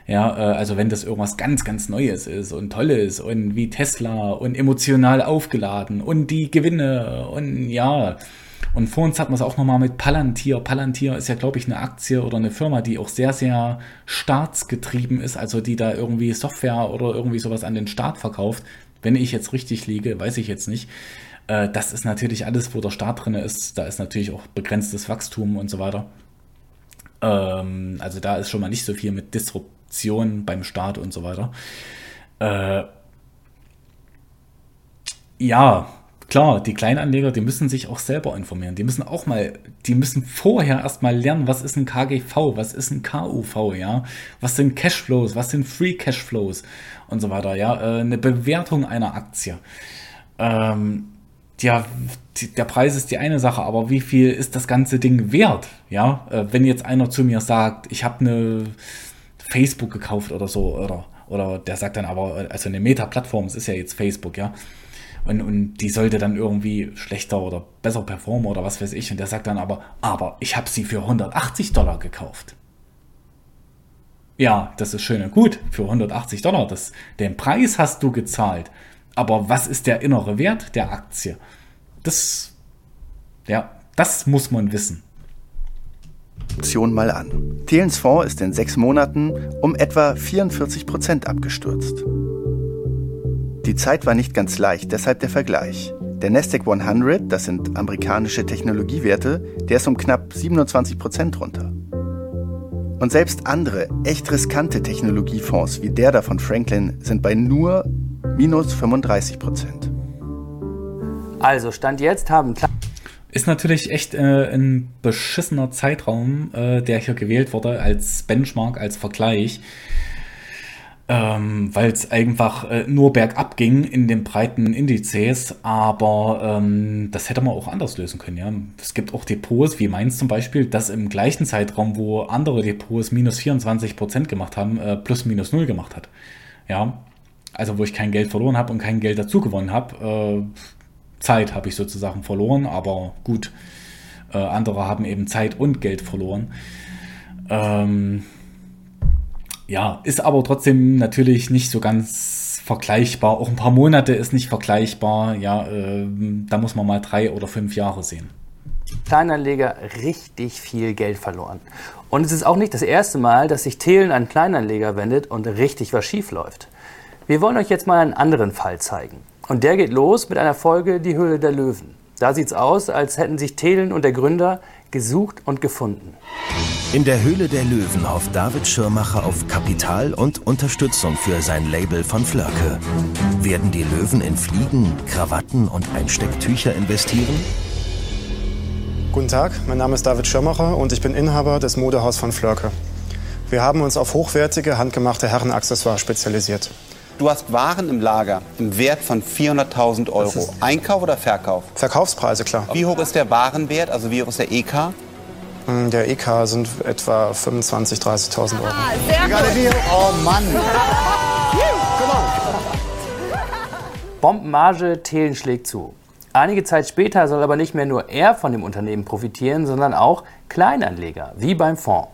A: Ja, äh, also wenn das irgendwas ganz, ganz Neues ist und Tolles und wie Tesla und emotional aufgeladen und die Gewinne und ja, Und vor uns hatten wir es auch nochmal mit Palantir. Palantir ist ja, glaube ich, eine Aktie oder eine Firma, die auch sehr, sehr staatsgetrieben ist, also die da irgendwie Software oder irgendwie sowas an den Staat verkauft. Wenn ich jetzt richtig liege, weiß ich jetzt nicht. Äh, das ist natürlich alles, wo der Staat drin ist. Da ist natürlich auch begrenztes Wachstum und so weiter. Ähm, also da ist schon mal nicht so viel mit Disruption beim Staat und so weiter. Äh, ja, klar, die Kleinanleger, die müssen sich auch selber informieren. Die müssen auch mal, die müssen vorher erstmal lernen, was ist ein KGV, was ist ein KUV, ja, was sind Cashflows, was sind Free Cashflows und so weiter, ja, äh, eine Bewertung einer Aktie. Ähm, ja, der Preis ist die eine Sache, aber wie viel ist das ganze Ding wert? Ja, äh, wenn jetzt einer zu mir sagt, ich habe eine Facebook gekauft oder so, oder, oder der sagt dann aber, also eine Meta-Plattform, es ist ja jetzt Facebook, ja, und, und die sollte dann irgendwie schlechter oder besser performen oder was weiß ich, und der sagt dann aber, aber ich habe sie für 180 Dollar gekauft. Ja, das ist schön und gut, für 180 Dollar, das, den Preis hast du gezahlt. Aber was ist der innere Wert der Aktie? Das, ja, das muss man wissen.
C: Option mal an. Thelens Fonds ist in sechs Monaten um etwa 44 Prozent abgestürzt. Die Zeit war nicht ganz leicht, deshalb der Vergleich. Der Nasdaq 100, das sind amerikanische Technologiewerte, der ist um knapp 27 Prozent runter. Und selbst andere, echt riskante Technologiefonds wie der da von Franklin sind bei nur minus 35 Prozent.
D: Also, Stand jetzt haben.
A: Ist natürlich echt äh, ein beschissener Zeitraum, äh, der hier gewählt wurde als Benchmark, als Vergleich, ähm, weil es einfach äh, nur bergab ging in den breiten Indizes, aber ähm, das hätte man auch anders lösen können. Ja? Es gibt auch Depots, wie meins zum Beispiel, das im gleichen Zeitraum, wo andere Depots minus 24 Prozent gemacht haben, äh, plus minus null gemacht hat. Ja, also wo ich kein Geld verloren habe und kein Geld dazu gewonnen habe. Äh, Zeit habe ich sozusagen verloren, aber gut, äh, andere haben eben Zeit und Geld verloren. Ähm, ja, ist aber trotzdem natürlich nicht so ganz vergleichbar. Auch ein paar Monate ist nicht vergleichbar. Ja, äh, da muss man mal drei oder fünf Jahre sehen.
D: Kleinanleger richtig viel Geld verloren. Und es ist auch nicht das erste Mal, dass sich Thelen an Kleinanleger wendet und richtig was schief läuft. Wir wollen euch jetzt mal einen anderen Fall zeigen. Und der geht los mit einer Folge Die Höhle der Löwen. Da sieht es aus, als hätten sich Thelen und der Gründer gesucht und gefunden.
H: In der Höhle der Löwen hofft David Schirmacher auf Kapital und Unterstützung für sein Label von Flörke. Werden die Löwen in Fliegen, Krawatten und Einstecktücher investieren?
U: Guten Tag, mein Name ist David Schirmacher und ich bin Inhaber des Modehaus von Flörke. Wir haben uns auf hochwertige, handgemachte Herrenaccessoires spezialisiert.
B: Du hast Waren im Lager im Wert von 400.000 Euro. Einkauf oder Verkauf?
U: Verkaufspreise, klar.
B: Wie hoch ist der Warenwert, also wie hoch ist der EK?
U: Hm, Der EK sind etwa 25.000, 30.000 Euro.
Q: Sehr gut. Oh Mann.
D: Bombenmarge, Thelen schlägt zu. Einige Zeit später soll aber nicht mehr nur er von dem Unternehmen profitieren, sondern auch Kleinanleger, wie beim Fonds.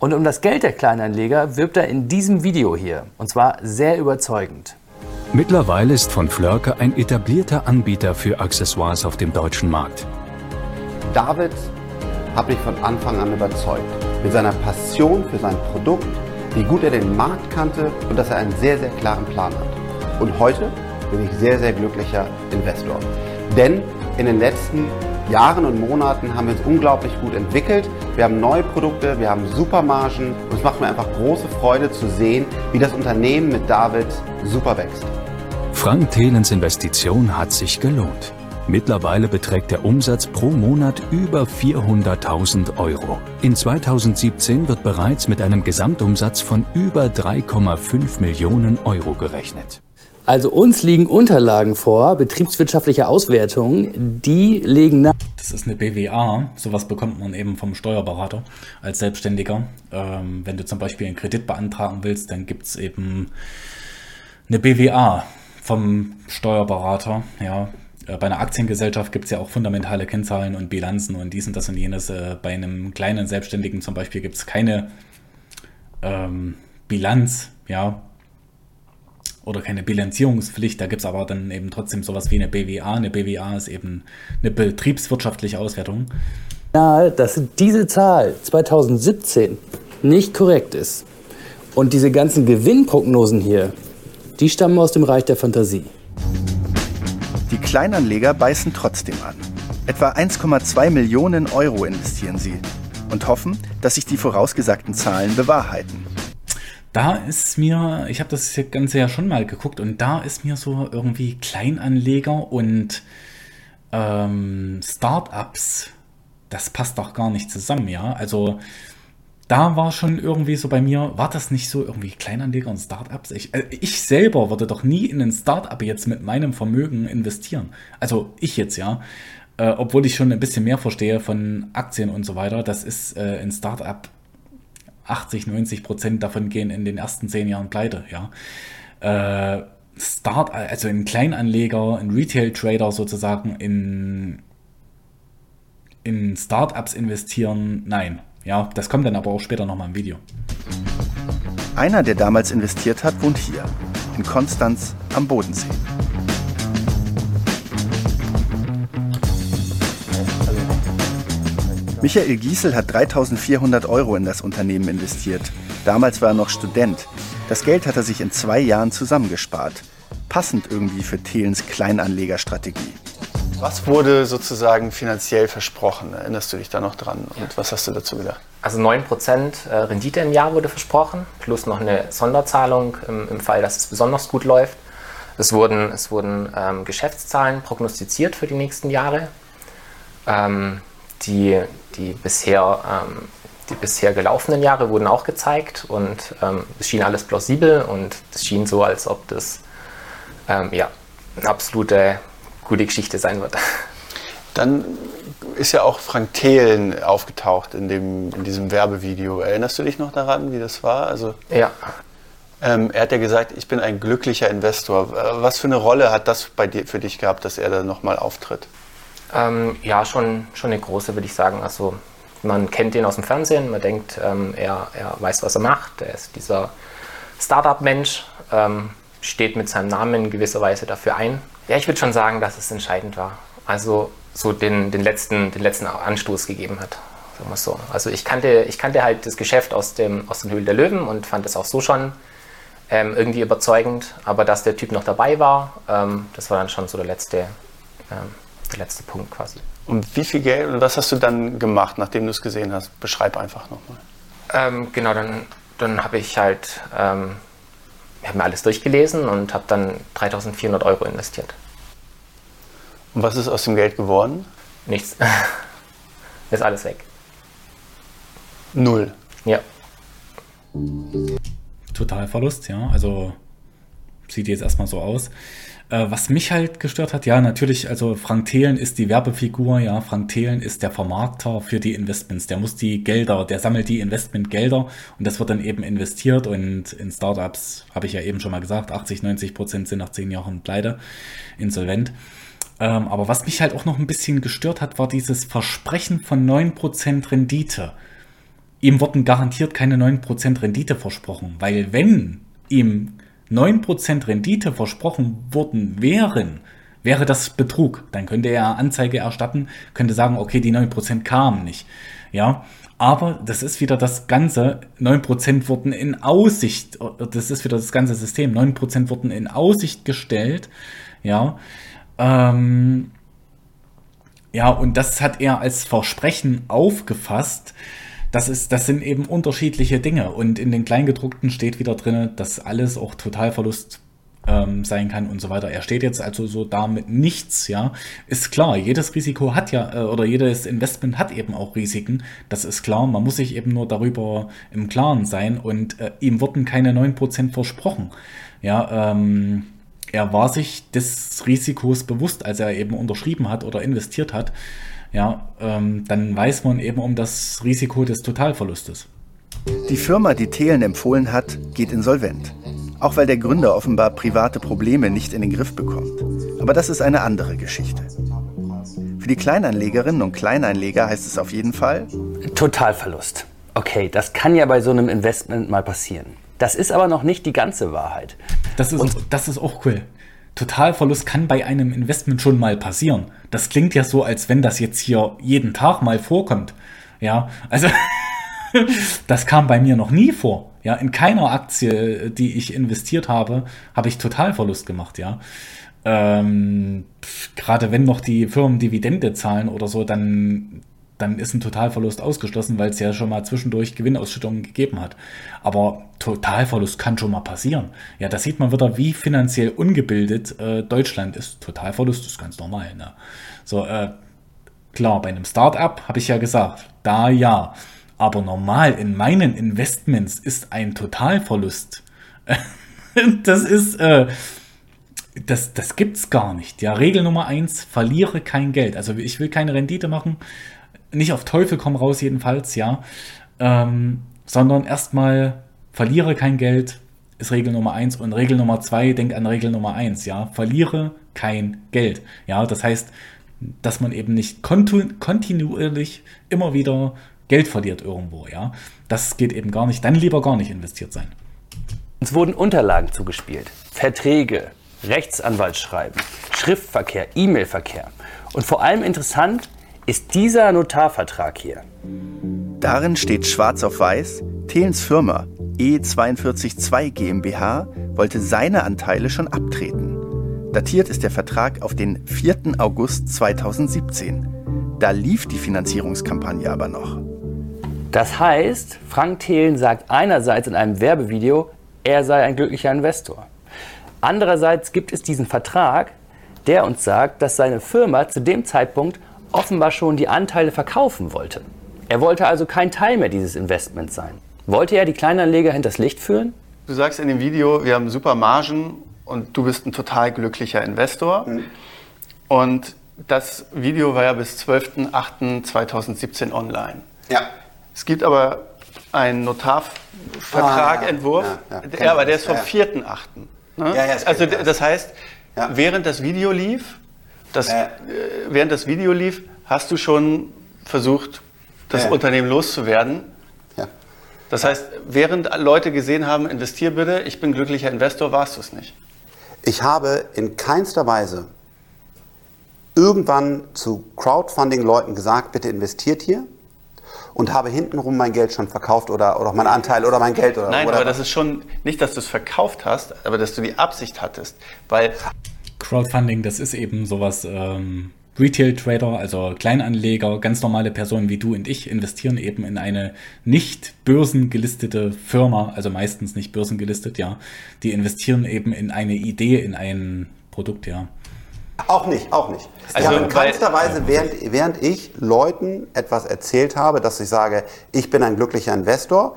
D: Und um das Geld der Kleinanleger wirbt er in diesem Video hier. Und zwar sehr überzeugend.
V: Mittlerweile ist von Flörke ein etablierter Anbieter für Accessoires auf dem deutschen Markt.
B: David hat mich von Anfang an überzeugt. Mit seiner Passion für sein Produkt, wie gut er den Markt kannte und dass er einen sehr, sehr klaren Plan hat. Und heute bin ich sehr, sehr glücklicher Investor. Denn in den letzten Jahren und Monaten haben wir uns unglaublich gut entwickelt. Wir haben neue Produkte, wir haben super Margen und es macht mir einfach große Freude zu sehen, wie das Unternehmen mit David super wächst.
V: Frank Thelens Investition hat sich gelohnt. Mittlerweile beträgt der Umsatz pro Monat über 400.000 Euro. In 2017 wird bereits mit einem Gesamtumsatz von über 3,5 Millionen Euro gerechnet.
D: Also uns liegen Unterlagen vor, betriebswirtschaftliche Auswertungen, die legen nach.
A: Das ist eine BWA. Sowas bekommt man eben vom Steuerberater als Selbstständiger. Ähm, wenn du zum Beispiel einen Kredit beantragen willst, dann gibt es eben eine BWA vom Steuerberater. Ja. Äh, Bei einer Aktiengesellschaft gibt es ja auch fundamentale Kennzahlen und Bilanzen und dies und das und jenes. Äh, Bei einem kleinen Selbstständigen zum Beispiel gibt es keine ähm, Bilanz, ja, oder keine Bilanzierungspflicht. Da gibt es aber dann eben trotzdem sowas wie eine BWA. Eine BWA ist eben eine betriebswirtschaftliche Auswertung.
D: Ja, dass diese Zahl 2017 nicht korrekt ist. Und diese ganzen Gewinnprognosen hier, die stammen aus dem Reich der Fantasie.
C: Die Kleinanleger beißen trotzdem an. Etwa 1,2 Millionen Euro investieren sie und hoffen, dass sich die vorausgesagten Zahlen bewahrheiten.
A: Da ist mir, ich habe das Ganze ja schon mal geguckt und da ist mir so irgendwie Kleinanleger und ähm, Startups, das passt doch gar nicht zusammen, ja. Also da war schon irgendwie so bei mir, war das nicht so irgendwie Kleinanleger und Startups? Ich, äh, ich selber würde doch nie in ein Startup jetzt mit meinem Vermögen investieren. Also ich jetzt, ja. Äh, obwohl ich schon ein bisschen mehr verstehe von Aktien und so weiter. Das ist äh, ein Startup 80, 90 Prozent davon gehen in den ersten zehn Jahren pleite, ja. Äh, Start, also ein Kleinanleger, ein Retail-Trader sozusagen in, in Startups investieren, nein. Ja, das kommt dann aber auch später nochmal im Video.
C: Einer, der damals investiert hat, wohnt hier, in Konstanz am Bodensee. Michael Giesel hat 3400 Euro in das Unternehmen investiert. Damals war er noch Student. Das Geld hat er sich in zwei Jahren zusammengespart. Passend irgendwie für Thelens Kleinanlegerstrategie.
O: Was wurde sozusagen finanziell versprochen? Erinnerst du dich da noch dran? Und was hast du dazu gedacht?
W: Also 9% äh, Rendite im Jahr wurde versprochen, plus noch eine Sonderzahlung im, im Fall, dass es besonders gut läuft. Es wurden, es wurden ähm, Geschäftszahlen prognostiziert für die nächsten Jahre. Ähm, die, die, bisher, ähm, die bisher gelaufenen Jahre wurden auch gezeigt und ähm, es schien alles plausibel und es schien so, als ob das ähm, ja, eine absolute gute Geschichte sein wird.
O: Dann ist ja auch Frank Thelen aufgetaucht in, dem, in diesem Werbevideo. Erinnerst du dich noch daran, wie das war? Also,
W: ja.
O: Ähm, er hat ja gesagt, ich bin ein glücklicher Investor. Was für eine Rolle hat das bei dir, für dich gehabt, dass er da nochmal auftritt?
W: Ähm, ja, schon, schon eine große, würde ich sagen. Also man kennt ihn aus dem Fernsehen, man denkt, ähm, er, er weiß, was er macht. Er ist dieser Startup-Mensch, ähm, steht mit seinem Namen in gewisser Weise dafür ein. Ja, ich würde schon sagen, dass es entscheidend war. Also so den, den, letzten, den letzten Anstoß gegeben hat. Sagen wir so. Also ich kannte, ich kannte halt das Geschäft aus, dem, aus den Höhlen der Löwen und fand es auch so schon ähm, irgendwie überzeugend. Aber dass der Typ noch dabei war, ähm, das war dann schon so der letzte, ähm, der letzte Punkt quasi.
O: Und wie viel Geld und was hast du dann gemacht, nachdem du es gesehen hast? Beschreib einfach nochmal.
W: Ähm, genau, dann, dann habe ich halt ähm, ich habe mir alles durchgelesen und habe dann 3400 Euro investiert.
O: Und was ist aus dem Geld geworden?
W: Nichts. ist alles weg.
O: Null.
W: Ja.
A: Total Verlust, ja. Also sieht jetzt erstmal so aus. Äh, was mich halt gestört hat, ja, natürlich, also Frank Thelen ist die Werbefigur, ja, Frank Thelen ist der Vermarkter für die Investments. Der muss die Gelder, der sammelt die Investmentgelder und das wird dann eben investiert und in Startups, habe ich ja eben schon mal gesagt, 80, 90 Prozent sind nach zehn Jahren pleite, insolvent. Ähm, aber was mich halt auch noch ein bisschen gestört hat, war dieses Versprechen von 9% Rendite. Ihm wurden garantiert keine 9% Rendite versprochen, weil wenn ihm 9% Rendite versprochen worden wären, wäre das Betrug. Dann könnte er Anzeige erstatten, könnte sagen, okay, die 9% kamen nicht. Ja, aber das ist wieder das Ganze, 9% wurden in Aussicht, das ist wieder das ganze System, 9% wurden in Aussicht gestellt, ja, ähm, ja, und das hat er als Versprechen aufgefasst, das, ist, das sind eben unterschiedliche Dinge. Und in den Kleingedruckten steht wieder drin, dass alles auch Totalverlust ähm, sein kann und so weiter. Er steht jetzt also so da mit nichts, ja. Ist klar, jedes Risiko hat ja, äh, oder jedes Investment hat eben auch Risiken. Das ist klar. Man muss sich eben nur darüber im Klaren sein und äh, ihm wurden keine 9% versprochen. Ja, ähm, er war sich des Risikos bewusst, als er eben unterschrieben hat oder investiert hat ja, ähm, dann weiß man eben um das Risiko des Totalverlustes.
C: Die Firma, die Thelen empfohlen hat, geht insolvent. Auch weil der Gründer offenbar private Probleme nicht in den Griff bekommt. Aber das ist eine andere Geschichte. Für die Kleinanlegerinnen und Kleineinleger heißt es auf jeden Fall
D: Totalverlust. Okay, das kann ja bei so einem Investment mal passieren. Das ist aber noch nicht die ganze Wahrheit.
A: Das ist, das ist auch cool. Totalverlust kann bei einem Investment schon mal passieren. Das klingt ja so, als wenn das jetzt hier jeden Tag mal vorkommt. Ja, also das kam bei mir noch nie vor. Ja, in keiner Aktie, die ich investiert habe, habe ich Totalverlust gemacht, ja. Ähm, Gerade wenn noch die Firmen Dividende zahlen oder so, dann, dann ist ein Totalverlust ausgeschlossen, weil es ja schon mal zwischendurch Gewinnausschüttungen gegeben hat. Aber Totalverlust kann schon mal passieren. Ja, da sieht man wieder, wie finanziell ungebildet äh, Deutschland ist. Totalverlust ist ganz normal. Ne? So, äh, klar, bei einem Start-up habe ich ja gesagt, da ja. Aber normal in meinen Investments ist ein Totalverlust. das ist, äh, das, das gibt's gar nicht. Ja, Regel Nummer eins, verliere kein Geld. Also ich will keine Rendite machen, nicht auf Teufel komm raus jedenfalls, ja, ähm, sondern erstmal verliere kein Geld, ist Regel Nummer eins und Regel Nummer zwei, denk an Regel Nummer eins, ja, verliere kein Geld. Ja, das heißt, dass man eben nicht kontinuierlich immer wieder Geld verliert irgendwo, ja. Das geht eben gar nicht. Dann lieber gar nicht investiert sein.
D: Uns wurden Unterlagen zugespielt, Verträge, Rechtsanwaltsschreiben, Schriftverkehr, E-Mail-Verkehr. Und vor allem interessant ist dieser Notarvertrag hier.
C: Darin steht schwarz auf weiß, Thelens Firma E422 GmbH wollte seine Anteile schon abtreten. Datiert ist der Vertrag auf den 4. August 2017. Da lief die Finanzierungskampagne aber noch.
D: Das heißt, Frank Thelen sagt einerseits in einem Werbevideo, er sei ein glücklicher Investor. Andererseits gibt es diesen Vertrag, der uns sagt, dass seine Firma zu dem Zeitpunkt offenbar schon die Anteile verkaufen wollte. Er wollte also kein Teil mehr dieses Investments sein. Wollte er die Kleinanleger hinters Licht führen?
O: Du sagst in dem Video, wir haben super Margen und du bist ein total glücklicher Investor. Mhm. Und das Video war ja bis 12.08.2017 online.
B: Ja.
O: Es gibt aber einen Notarvertragentwurf,
B: Ah, ja, ja, ja.
O: ja, aber der ist vom
B: Ja,
O: 4.8. Ne?
B: Ja, ja,
O: also das heißt, während das Video lief, das, äh, während das Video lief, hast du schon versucht, das
B: ja.
O: Unternehmen loszuwerden.
B: Ja.
O: Das heißt, während Leute gesehen haben, investier bitte, ich bin glücklicher Investor, warst du es nicht.
B: Ich habe in keinster Weise irgendwann zu Crowdfunding-Leuten gesagt, bitte investiert hier und habe hintenrum mein Geld schon verkauft oder, oder mein Anteil oder mein Geld oder
O: Nein,
B: oder
O: aber das ist schon nicht, dass du es verkauft hast, aber dass du die Absicht hattest, weil
A: Crowdfunding, das ist eben sowas, ähm, Retail-Trader, also Kleinanleger, ganz normale Personen wie du und ich investieren eben in eine nicht börsengelistete Firma, also meistens nicht börsengelistet, ja. Die investieren eben in eine Idee, in ein Produkt, ja.
B: Auch nicht, auch nicht. Ich
O: Also,
B: habe in keinster Weise, während, während ich Leuten etwas erzählt habe, dass ich sage, ich bin ein glücklicher Investor,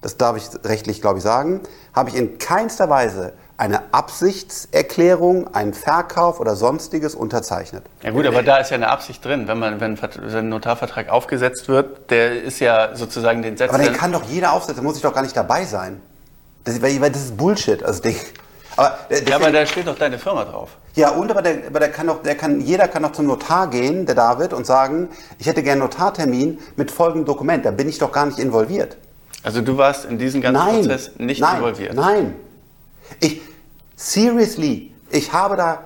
B: das darf ich rechtlich, glaube ich, sagen, habe ich in keinster Weise eine Absichtserklärung, einen Verkauf oder sonstiges unterzeichnet.
O: Ja gut, aber da ist ja eine Absicht drin. Wenn, man, wenn ein Notarvertrag aufgesetzt wird, der ist ja sozusagen den Sätzen...
B: Aber den kann doch jeder aufsetzen, da muss ich doch gar nicht dabei sein. Das, weil, das ist Bullshit. Also Ding. Aber, äh,
O: ja, aber da steht doch deine Firma drauf.
B: Ja, und aber, der, aber der kann doch, der kann, jeder kann doch zum Notar gehen, der David, und sagen, ich hätte gerne einen Notartermin mit folgendem Dokument. Da bin ich doch gar nicht involviert.
O: Also du warst in diesen ganzen
B: nein,
O: Prozess nicht
B: nein,
O: involviert.
B: Nein. Ich, seriously, ich habe da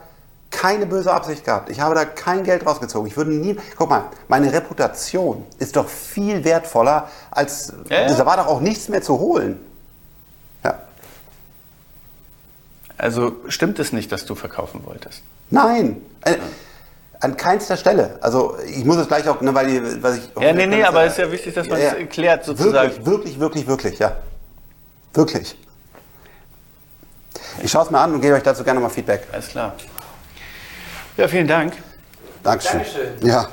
B: keine böse Absicht gehabt. Ich habe da kein Geld rausgezogen. Ich würde nie, guck mal, meine Reputation ist doch viel wertvoller als,
O: Ja, ja.
B: da war doch auch nichts mehr zu holen.
O: Also stimmt es nicht, dass du verkaufen wolltest?
B: Nein. Äh, an keinster Stelle. Also ich muss es gleich auch, ne, weil, die, weil ich.
O: Ja, nee, nee, aber es ist ja wichtig, dass man es erklärt sozusagen.
B: Wirklich, wirklich, wirklich, wirklich, ja. Wirklich. Ich schaue es mir an und gebe euch dazu gerne mal Feedback.
O: Alles klar. Ja, vielen Dank.
B: Dankeschön.
O: Dankeschön.
B: Ja.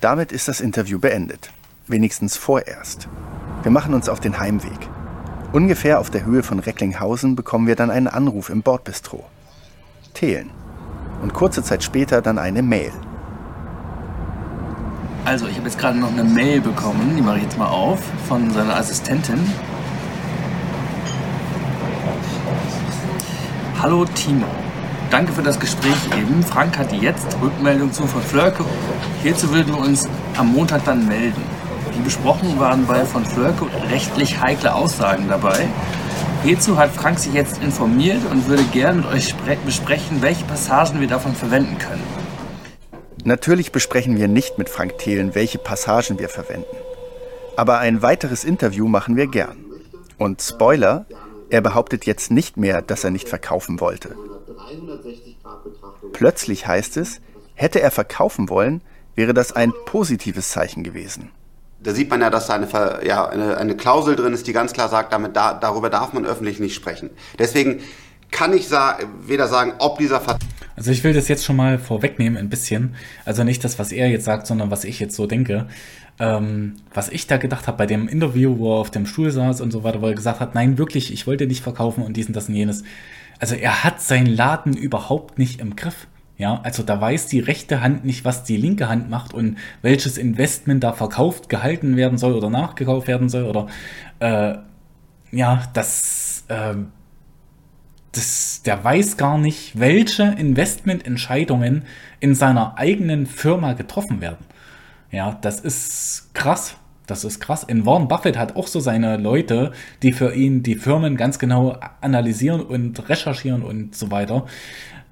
C: Damit ist das Interview beendet. Wenigstens vorerst. Wir machen uns auf den Heimweg. Ungefähr auf der Höhe von Recklinghausen bekommen wir dann einen Anruf im Bordbistro. Thelen. Und kurze Zeit später dann eine Mail.
D: Also, ich habe jetzt gerade noch eine Mail bekommen, die mache ich jetzt mal auf, von seiner Assistentin. Hallo Timo, danke für das Gespräch eben. Frank hatte jetzt Rückmeldung zu von Flörke. Hierzu würden wir uns am Montag dann melden. Wie besprochen waren bei von Flörke rechtlich heikle Aussagen dabei. Hierzu hat Frank sich jetzt informiert und würde gern mit euch besprechen, welche Passagen wir davon verwenden können.
C: Natürlich besprechen wir nicht mit Frank Thelen, welche Passagen wir verwenden. Aber ein weiteres Interview machen wir gern. Und Spoiler, er behauptet jetzt nicht mehr, dass er nicht verkaufen wollte. Plötzlich heißt es, hätte er verkaufen wollen, wäre das ein positives Zeichen gewesen.
B: Da sieht man ja, dass da eine, ja, eine, eine Klausel drin ist, die ganz klar sagt, damit da, darüber darf man öffentlich nicht sprechen. Deswegen kann ich sa weder sagen, ob dieser Vertrag.
A: Also ich will das jetzt schon mal vorwegnehmen ein bisschen. Also nicht das, was er jetzt sagt, sondern was ich jetzt so denke. Ähm, was ich da gedacht habe bei dem Interview, wo er auf dem Stuhl saß und so weiter, wo er gesagt hat, nein, wirklich, ich wollte nicht verkaufen und dies und das und jenes. Also er hat seinen Laden überhaupt nicht im Griff. Ja, also da weiß die rechte Hand nicht, was die linke Hand macht und welches Investment da verkauft, gehalten werden soll oder nachgekauft werden soll oder äh, ja, das, äh, das, der weiß gar nicht, welche Investmententscheidungen in seiner eigenen Firma getroffen werden. Ja, das ist krass. Das ist krass. In Warren Buffett hat auch so seine Leute, die für ihn die Firmen ganz genau analysieren und recherchieren und so weiter.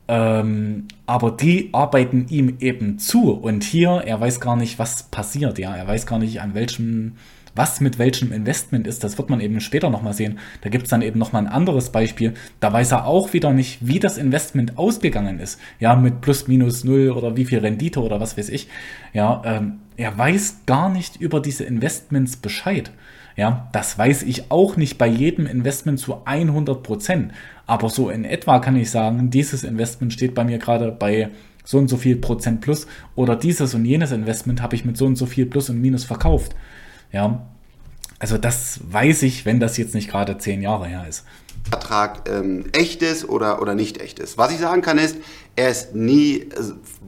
A: Ähm, aber die arbeiten ihm eben zu. Und hier, er weiß gar nicht, was passiert. Ja, er weiß gar nicht, an welchem, was mit welchem Investment ist. Das wird man eben später nochmal sehen. Da gibt es dann eben nochmal ein anderes Beispiel. Da weiß er auch wieder nicht, wie das Investment ausgegangen ist. Ja, mit plus minus null oder wie viel Rendite oder was weiß ich. Ja, ähm, er weiß gar nicht über diese Investments Bescheid. Ja, das weiß ich auch nicht bei jedem Investment zu 100 Prozent. Aber so in etwa kann ich sagen, dieses Investment steht bei mir gerade bei so und so viel Prozent plus oder dieses und jenes Investment habe ich mit so und so viel plus und minus verkauft. Ja, also das weiß ich, wenn das jetzt nicht gerade zehn Jahre her ist.
B: Vertrag ähm, echt ist oder, oder nicht echt ist. Was ich sagen kann ist, er ist nie äh,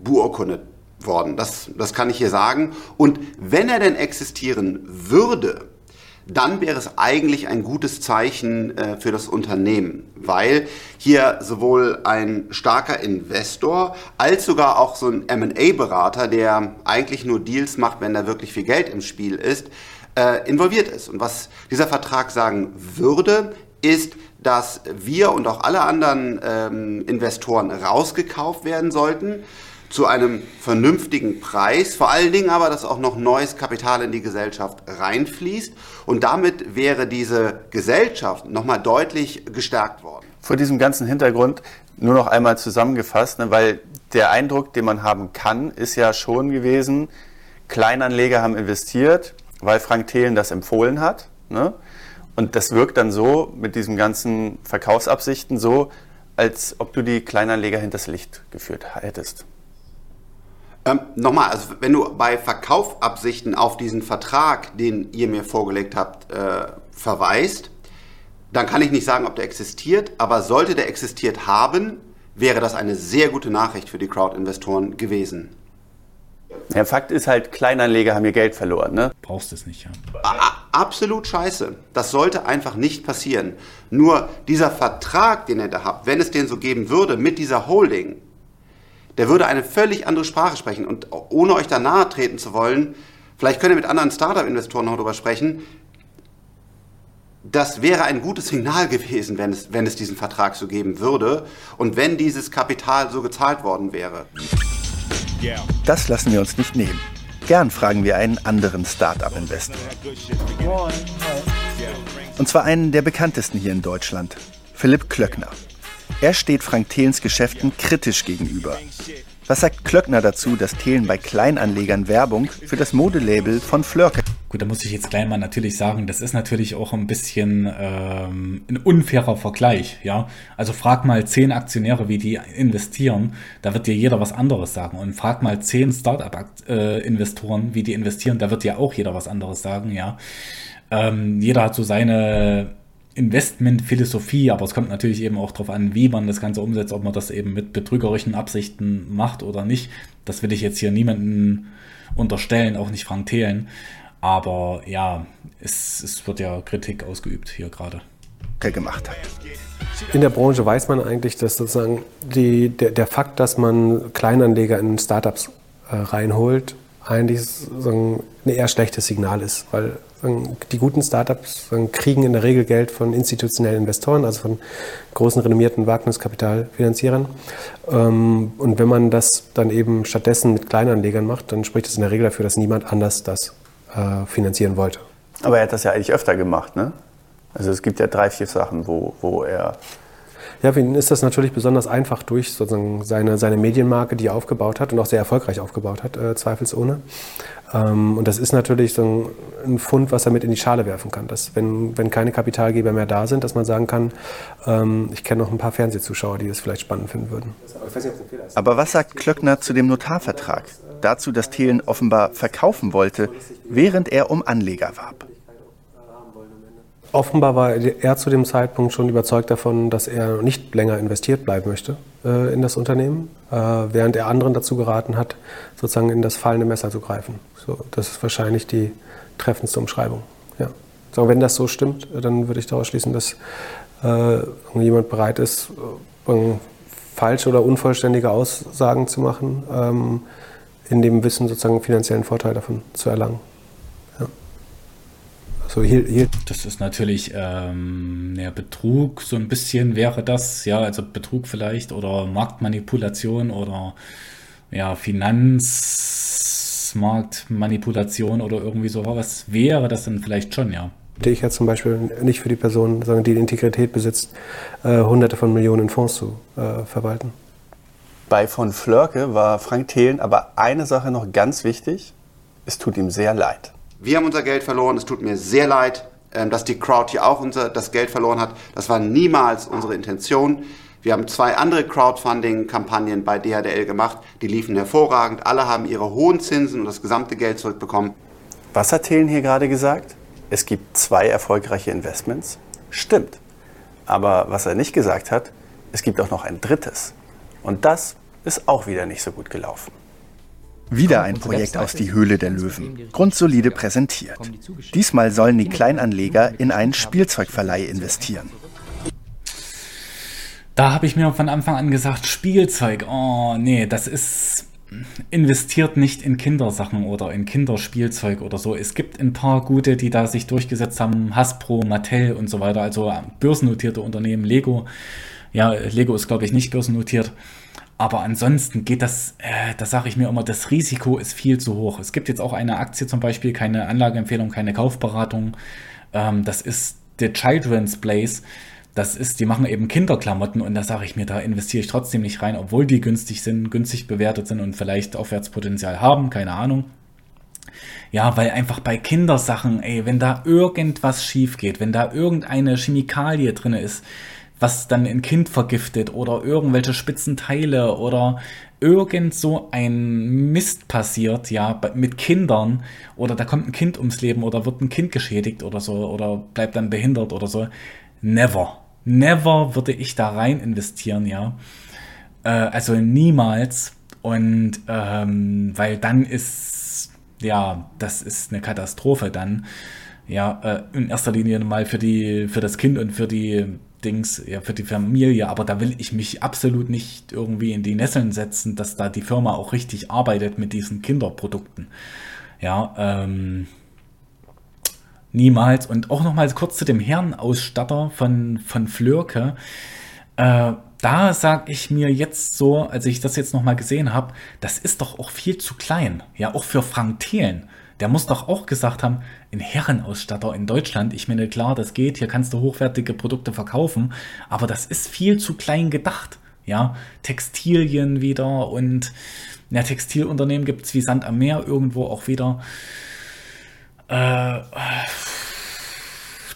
B: beurkundet worden. Das, das kann ich hier sagen. Und wenn er denn existieren würde, dann wäre es eigentlich ein gutes Zeichen äh, für das Unternehmen, weil hier sowohl ein starker Investor als sogar auch so ein MA-Berater, der eigentlich nur Deals macht, wenn da wirklich viel Geld im Spiel ist, äh, involviert ist. Und was dieser Vertrag sagen würde, ist, dass wir und auch alle anderen ähm, Investoren rausgekauft werden sollten zu einem vernünftigen Preis, vor allen Dingen aber, dass auch noch neues Kapital in die Gesellschaft reinfließt und damit wäre diese Gesellschaft nochmal deutlich gestärkt worden.
O: Vor diesem ganzen Hintergrund nur noch einmal zusammengefasst, ne, weil der Eindruck, den man haben kann, ist ja schon gewesen, Kleinanleger haben investiert, weil Frank Thelen das empfohlen hat. Ne? Und das wirkt dann so mit diesen ganzen Verkaufsabsichten so, als ob du die Kleinanleger hinters Licht geführt hättest.
B: Ähm, Nochmal, also wenn du bei Verkaufabsichten auf diesen Vertrag, den ihr mir vorgelegt habt, äh, verweist, dann kann ich nicht sagen, ob der existiert, aber sollte der existiert haben, wäre das eine sehr gute Nachricht für die Crowd-Investoren gewesen.
O: Der Fakt ist halt, Kleinanleger haben ihr Geld verloren. Ne?
A: Brauchst es nicht, ja.
B: absolut scheiße. Das sollte einfach nicht passieren. Nur dieser Vertrag, den ihr da habt, wenn es den so geben würde mit dieser Holding, der würde eine völlig andere Sprache sprechen. Und ohne euch da nahe treten zu wollen, vielleicht könnt ihr mit anderen Startup-Investoren noch darüber sprechen, das wäre ein gutes Signal gewesen, wenn es, wenn es diesen Vertrag so geben würde und wenn dieses Kapital so gezahlt worden wäre.
C: Das lassen wir uns nicht nehmen. Gern fragen wir einen anderen Start-up-Investor. Und zwar einen der bekanntesten hier in Deutschland, Philipp Klöckner. Er steht Frank Thelens Geschäften kritisch gegenüber. Was sagt Klöckner dazu, dass Thelen bei Kleinanlegern Werbung für das Modelabel von Flörke
A: Gut, da muss ich jetzt gleich mal natürlich sagen, das ist natürlich auch ein bisschen ähm, ein unfairer Vergleich, ja. Also frag mal zehn Aktionäre, wie die investieren, da wird dir jeder was anderes sagen. Und frag mal zehn Startup-Investoren, wie die investieren, da wird dir auch jeder was anderes sagen, ja. Ähm, jeder hat so seine Investmentphilosophie, aber es kommt natürlich eben auch darauf an, wie man das Ganze umsetzt, ob man das eben mit betrügerischen Absichten macht oder nicht. Das will ich jetzt hier niemanden unterstellen, auch nicht Frank Thelen. Aber ja, es, es wird ja Kritik ausgeübt hier gerade.
C: gemacht hat.
X: In der Branche weiß man eigentlich, dass sozusagen die, der, der Fakt, dass man Kleinanleger in Startups äh, reinholt, eigentlich sozusagen ein eher schlechtes Signal ist, weil Die guten Startups kriegen in der Regel Geld von institutionellen Investoren, also von großen renommierten Wagniskapitalfinanzierern. Ähm, und wenn man das dann eben stattdessen mit Kleinanlegern macht, dann spricht das in der Regel dafür, dass niemand anders das äh, finanzieren wollte.
O: Aber er hat das ja eigentlich öfter gemacht, ne? Also es gibt ja drei, vier Sachen, wo, wo er
X: ja, für ihn ist das natürlich besonders einfach durch sozusagen seine, seine Medienmarke, die er aufgebaut hat und auch sehr erfolgreich aufgebaut hat, äh, zweifelsohne. Ähm, und das ist natürlich so ein, ein, Fund, was er mit in die Schale werfen kann. Dass, wenn, wenn keine Kapitalgeber mehr da sind, dass man sagen kann, ähm, ich kenne noch ein paar Fernsehzuschauer, die das vielleicht spannend finden würden.
C: Aber was sagt Klöckner zu dem Notarvertrag? Dazu, dass Thelen offenbar verkaufen wollte, während er um Anleger warb.
X: Offenbar war er zu dem Zeitpunkt schon überzeugt davon, dass er nicht länger investiert bleiben möchte äh, in das Unternehmen, äh, während er anderen dazu geraten hat, sozusagen in das fallende Messer zu greifen. So, das ist wahrscheinlich die treffendste Umschreibung. Ja. So, wenn das so stimmt, dann würde ich daraus schließen, dass äh, jemand bereit ist, äh, falsche oder unvollständige Aussagen zu machen, ähm, in dem Wissen sozusagen einen finanziellen Vorteil davon zu erlangen.
A: So hier, hier. Das ist natürlich ähm, ja, Betrug, so ein bisschen wäre das, ja, also Betrug vielleicht oder Marktmanipulation oder ja, Finanzmarktmanipulation oder irgendwie sowas wäre das dann vielleicht schon, ja.
X: Ich ja zum Beispiel nicht für die Person, die, die Integrität besitzt, äh, hunderte von Millionen in Fonds zu äh, verwalten.
O: Bei von Flörke war Frank Thelen aber eine Sache noch ganz wichtig. Es tut ihm sehr leid.
B: Wir haben unser Geld verloren. Es tut mir sehr leid, ähm, dass die Crowd hier auch unser, das Geld verloren hat. Das war niemals unsere Intention. Wir haben zwei andere Crowdfunding-Kampagnen bei DHDL gemacht. Die liefen hervorragend. Alle haben ihre hohen Zinsen und das gesamte Geld zurückbekommen.
O: Was hat Thelen hier gerade gesagt? Es gibt zwei erfolgreiche Investments. Stimmt. Aber was er nicht gesagt hat, es gibt auch noch ein drittes. Und das ist auch wieder nicht so gut gelaufen.
C: Wieder ein Projekt aus Die Höhle der Löwen. Grundsolide präsentiert. Diesmal sollen die Kleinanleger in einen Spielzeugverleih investieren.
A: Da habe ich mir von Anfang an gesagt, Spielzeug, oh nee, das ist investiert nicht in Kindersachen oder in Kinderspielzeug oder so. Es gibt ein paar gute, die da sich durchgesetzt haben, Hasbro, Mattel und so weiter, also börsennotierte Unternehmen, Lego. Ja, Lego ist glaube ich nicht börsennotiert. Aber ansonsten geht das, äh, da sage ich mir immer, das Risiko ist viel zu hoch. Es gibt jetzt auch eine Aktie zum Beispiel, keine Anlageempfehlung, keine Kaufberatung. Ähm, das ist The Children's Place. Das ist, die machen eben Kinderklamotten und da sage ich mir, da investiere ich trotzdem nicht rein, obwohl die günstig sind, günstig bewertet sind und vielleicht Aufwärtspotenzial haben, keine Ahnung. Ja, weil einfach bei Kindersachen, ey, wenn da irgendwas schief geht, wenn da irgendeine Chemikalie drin ist, was dann ein Kind vergiftet oder irgendwelche spitzen Teile oder irgend so ein Mist passiert, ja, mit Kindern oder da kommt ein Kind ums Leben oder wird ein Kind geschädigt oder so oder bleibt dann behindert oder so. Never. Never würde ich da rein investieren, ja. Äh, also niemals. Und ähm, weil dann ist, ja, das ist eine Katastrophe dann. Ja, äh, in erster Linie mal für die, für das Kind und für die Dings, ja, für die Familie, aber da will ich mich absolut nicht irgendwie in die Nesseln setzen, dass da die Firma auch richtig arbeitet mit diesen Kinderprodukten. Ja, ähm, niemals. Und auch nochmal kurz zu dem Herrenausstatter von, von Flörke. Äh, da sage ich mir jetzt so, als ich das jetzt nochmal gesehen habe, das ist doch auch viel zu klein. Ja, auch für Frank Thelen der muss doch auch gesagt haben, ein Herrenausstatter in Deutschland, ich meine, klar, das geht, hier kannst du hochwertige Produkte verkaufen, aber das ist viel zu klein gedacht. Ja, Textilien wieder und ja, Textilunternehmen gibt es wie Sand am Meer irgendwo auch wieder. Äh,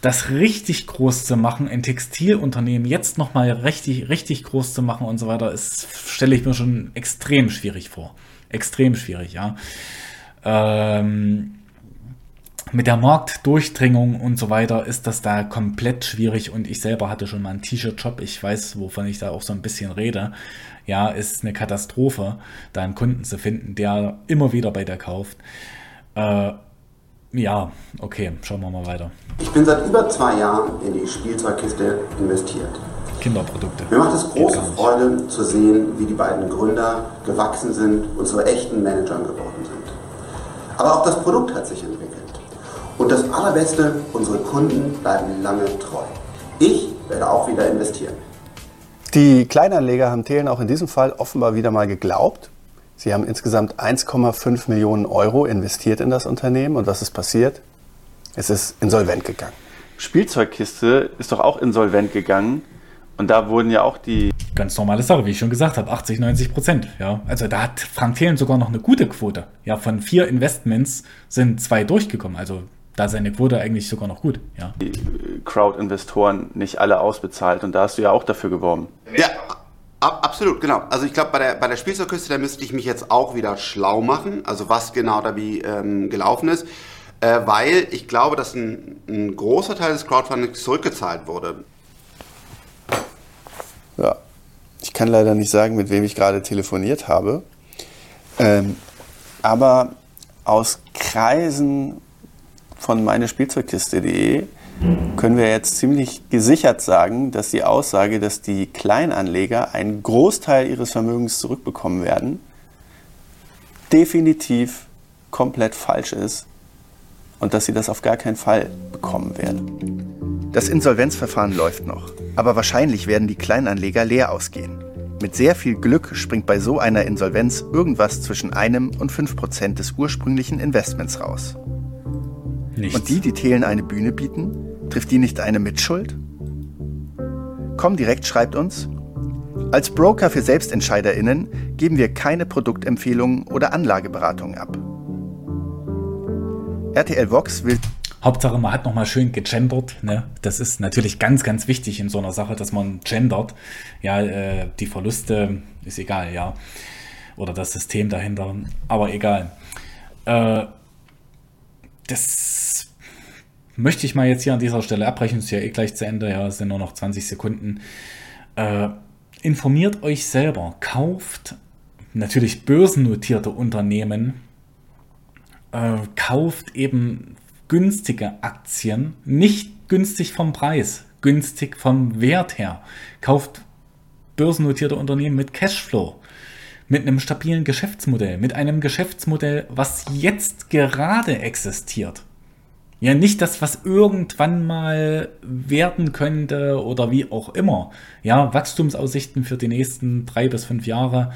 A: das richtig groß zu machen, ein Textilunternehmen jetzt nochmal richtig, richtig groß zu machen und so weiter, ist, stelle ich mir schon extrem schwierig vor. Extrem schwierig, ja ähm, mit der Marktdurchdringung und so weiter ist das da komplett schwierig und ich selber hatte schon mal einen T-Shirt-Shop, ich weiß, wovon ich da auch so ein bisschen rede. Ja, ist eine Katastrophe, da einen Kunden zu finden, der immer wieder bei dir kauft. Äh, ja, okay, schauen wir mal weiter.
B: Ich bin seit über zwei Jahren in die Spielzeugkiste investiert.
A: Kinderprodukte.
B: Mir macht es große Freude zu sehen, wie die beiden Gründer gewachsen sind und zu echten Managern geworden sind. Aber auch das Produkt hat sich entwickelt. Und das Allerbeste, unsere Kunden bleiben lange treu. Ich werde auch wieder investieren.
C: Die Kleinanleger haben Thelen auch in diesem Fall offenbar wieder mal geglaubt. Sie haben insgesamt 1,5 Millionen Euro investiert in das Unternehmen. Und was ist passiert? Es ist insolvent gegangen. Spielzeugkiste ist doch auch insolvent gegangen. Und da wurden ja auch die.
A: Ganz normale Sache, wie ich schon gesagt habe, 80, 90 Prozent. Ja. Also da hat Frank Thelen sogar noch eine gute Quote. Ja, von vier Investments sind zwei durchgekommen. Also da seine Quote eigentlich sogar noch gut. Ja.
C: Die Crowd-Investoren nicht alle ausbezahlt. Und da hast du ja auch dafür geworben.
B: Ja, ab, absolut, genau. Also ich glaube, bei der, bei der Spielzeugküste, da müsste ich mich jetzt auch wieder schlau machen. Also was genau da wie ähm, gelaufen ist. Äh, weil ich glaube, dass ein, ein großer Teil des Crowdfundings zurückgezahlt wurde.
C: Ja, ich kann leider nicht sagen, mit wem ich gerade telefoniert habe. Ähm, aber aus Kreisen von meinespielzeugkiste.de können wir jetzt ziemlich gesichert sagen, dass die Aussage, dass die Kleinanleger einen Großteil ihres Vermögens zurückbekommen werden, definitiv komplett falsch ist und dass sie das auf gar keinen Fall bekommen werden. Das Insolvenzverfahren läuft noch, aber wahrscheinlich werden die Kleinanleger leer ausgehen. Mit sehr viel Glück springt bei so einer Insolvenz irgendwas zwischen einem und fünf Prozent des ursprünglichen Investments raus.
A: Nichts.
C: Und die, die Thelen eine Bühne bieten, trifft die nicht eine Mitschuld? Comdirect schreibt uns, als Broker für SelbstentscheiderInnen geben wir keine Produktempfehlungen oder Anlageberatungen ab. RTL Vox will
A: Hauptsache, man hat nochmal schön gegendert. Ne? Das ist natürlich ganz, ganz wichtig in so einer Sache, dass man gendert. Ja, äh, die Verluste ist egal, ja. Oder das System dahinter, aber egal. Äh, das möchte ich mal jetzt hier an dieser Stelle abbrechen. Ist ja eh gleich zu Ende, ja, es sind nur noch 20 Sekunden. Äh, informiert euch selber, kauft natürlich börsennotierte Unternehmen, äh, kauft eben günstige Aktien, nicht günstig vom Preis, günstig vom Wert her. Kauft börsennotierte Unternehmen mit Cashflow, mit einem stabilen Geschäftsmodell, mit einem Geschäftsmodell, was jetzt gerade existiert. Ja, nicht das, was irgendwann mal werden könnte oder wie auch immer. Ja, Wachstumsaussichten für die nächsten drei bis fünf Jahre,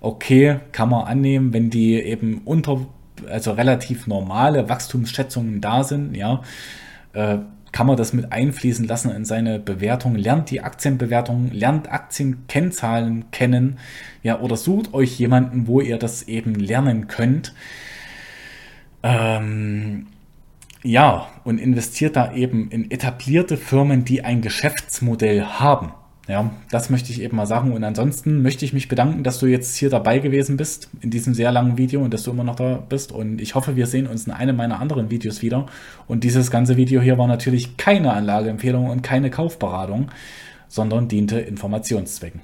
A: okay, kann man annehmen, wenn die eben unter also relativ normale Wachstumsschätzungen da sind, ja, äh, kann man das mit einfließen lassen in seine Bewertung, lernt die Aktienbewertung, lernt Aktienkennzahlen kennen, ja, oder sucht euch jemanden, wo ihr das eben lernen könnt. Ähm, ja, und investiert da eben in etablierte Firmen, die ein Geschäftsmodell haben. Ja, das möchte ich eben mal sagen. Und ansonsten möchte ich mich bedanken, dass du jetzt hier dabei gewesen bist in diesem sehr langen Video und dass du immer noch da bist. Und ich hoffe, wir sehen uns in einem meiner anderen Videos wieder. Und dieses ganze Video hier war natürlich keine Anlageempfehlung und keine Kaufberatung, sondern diente Informationszwecken.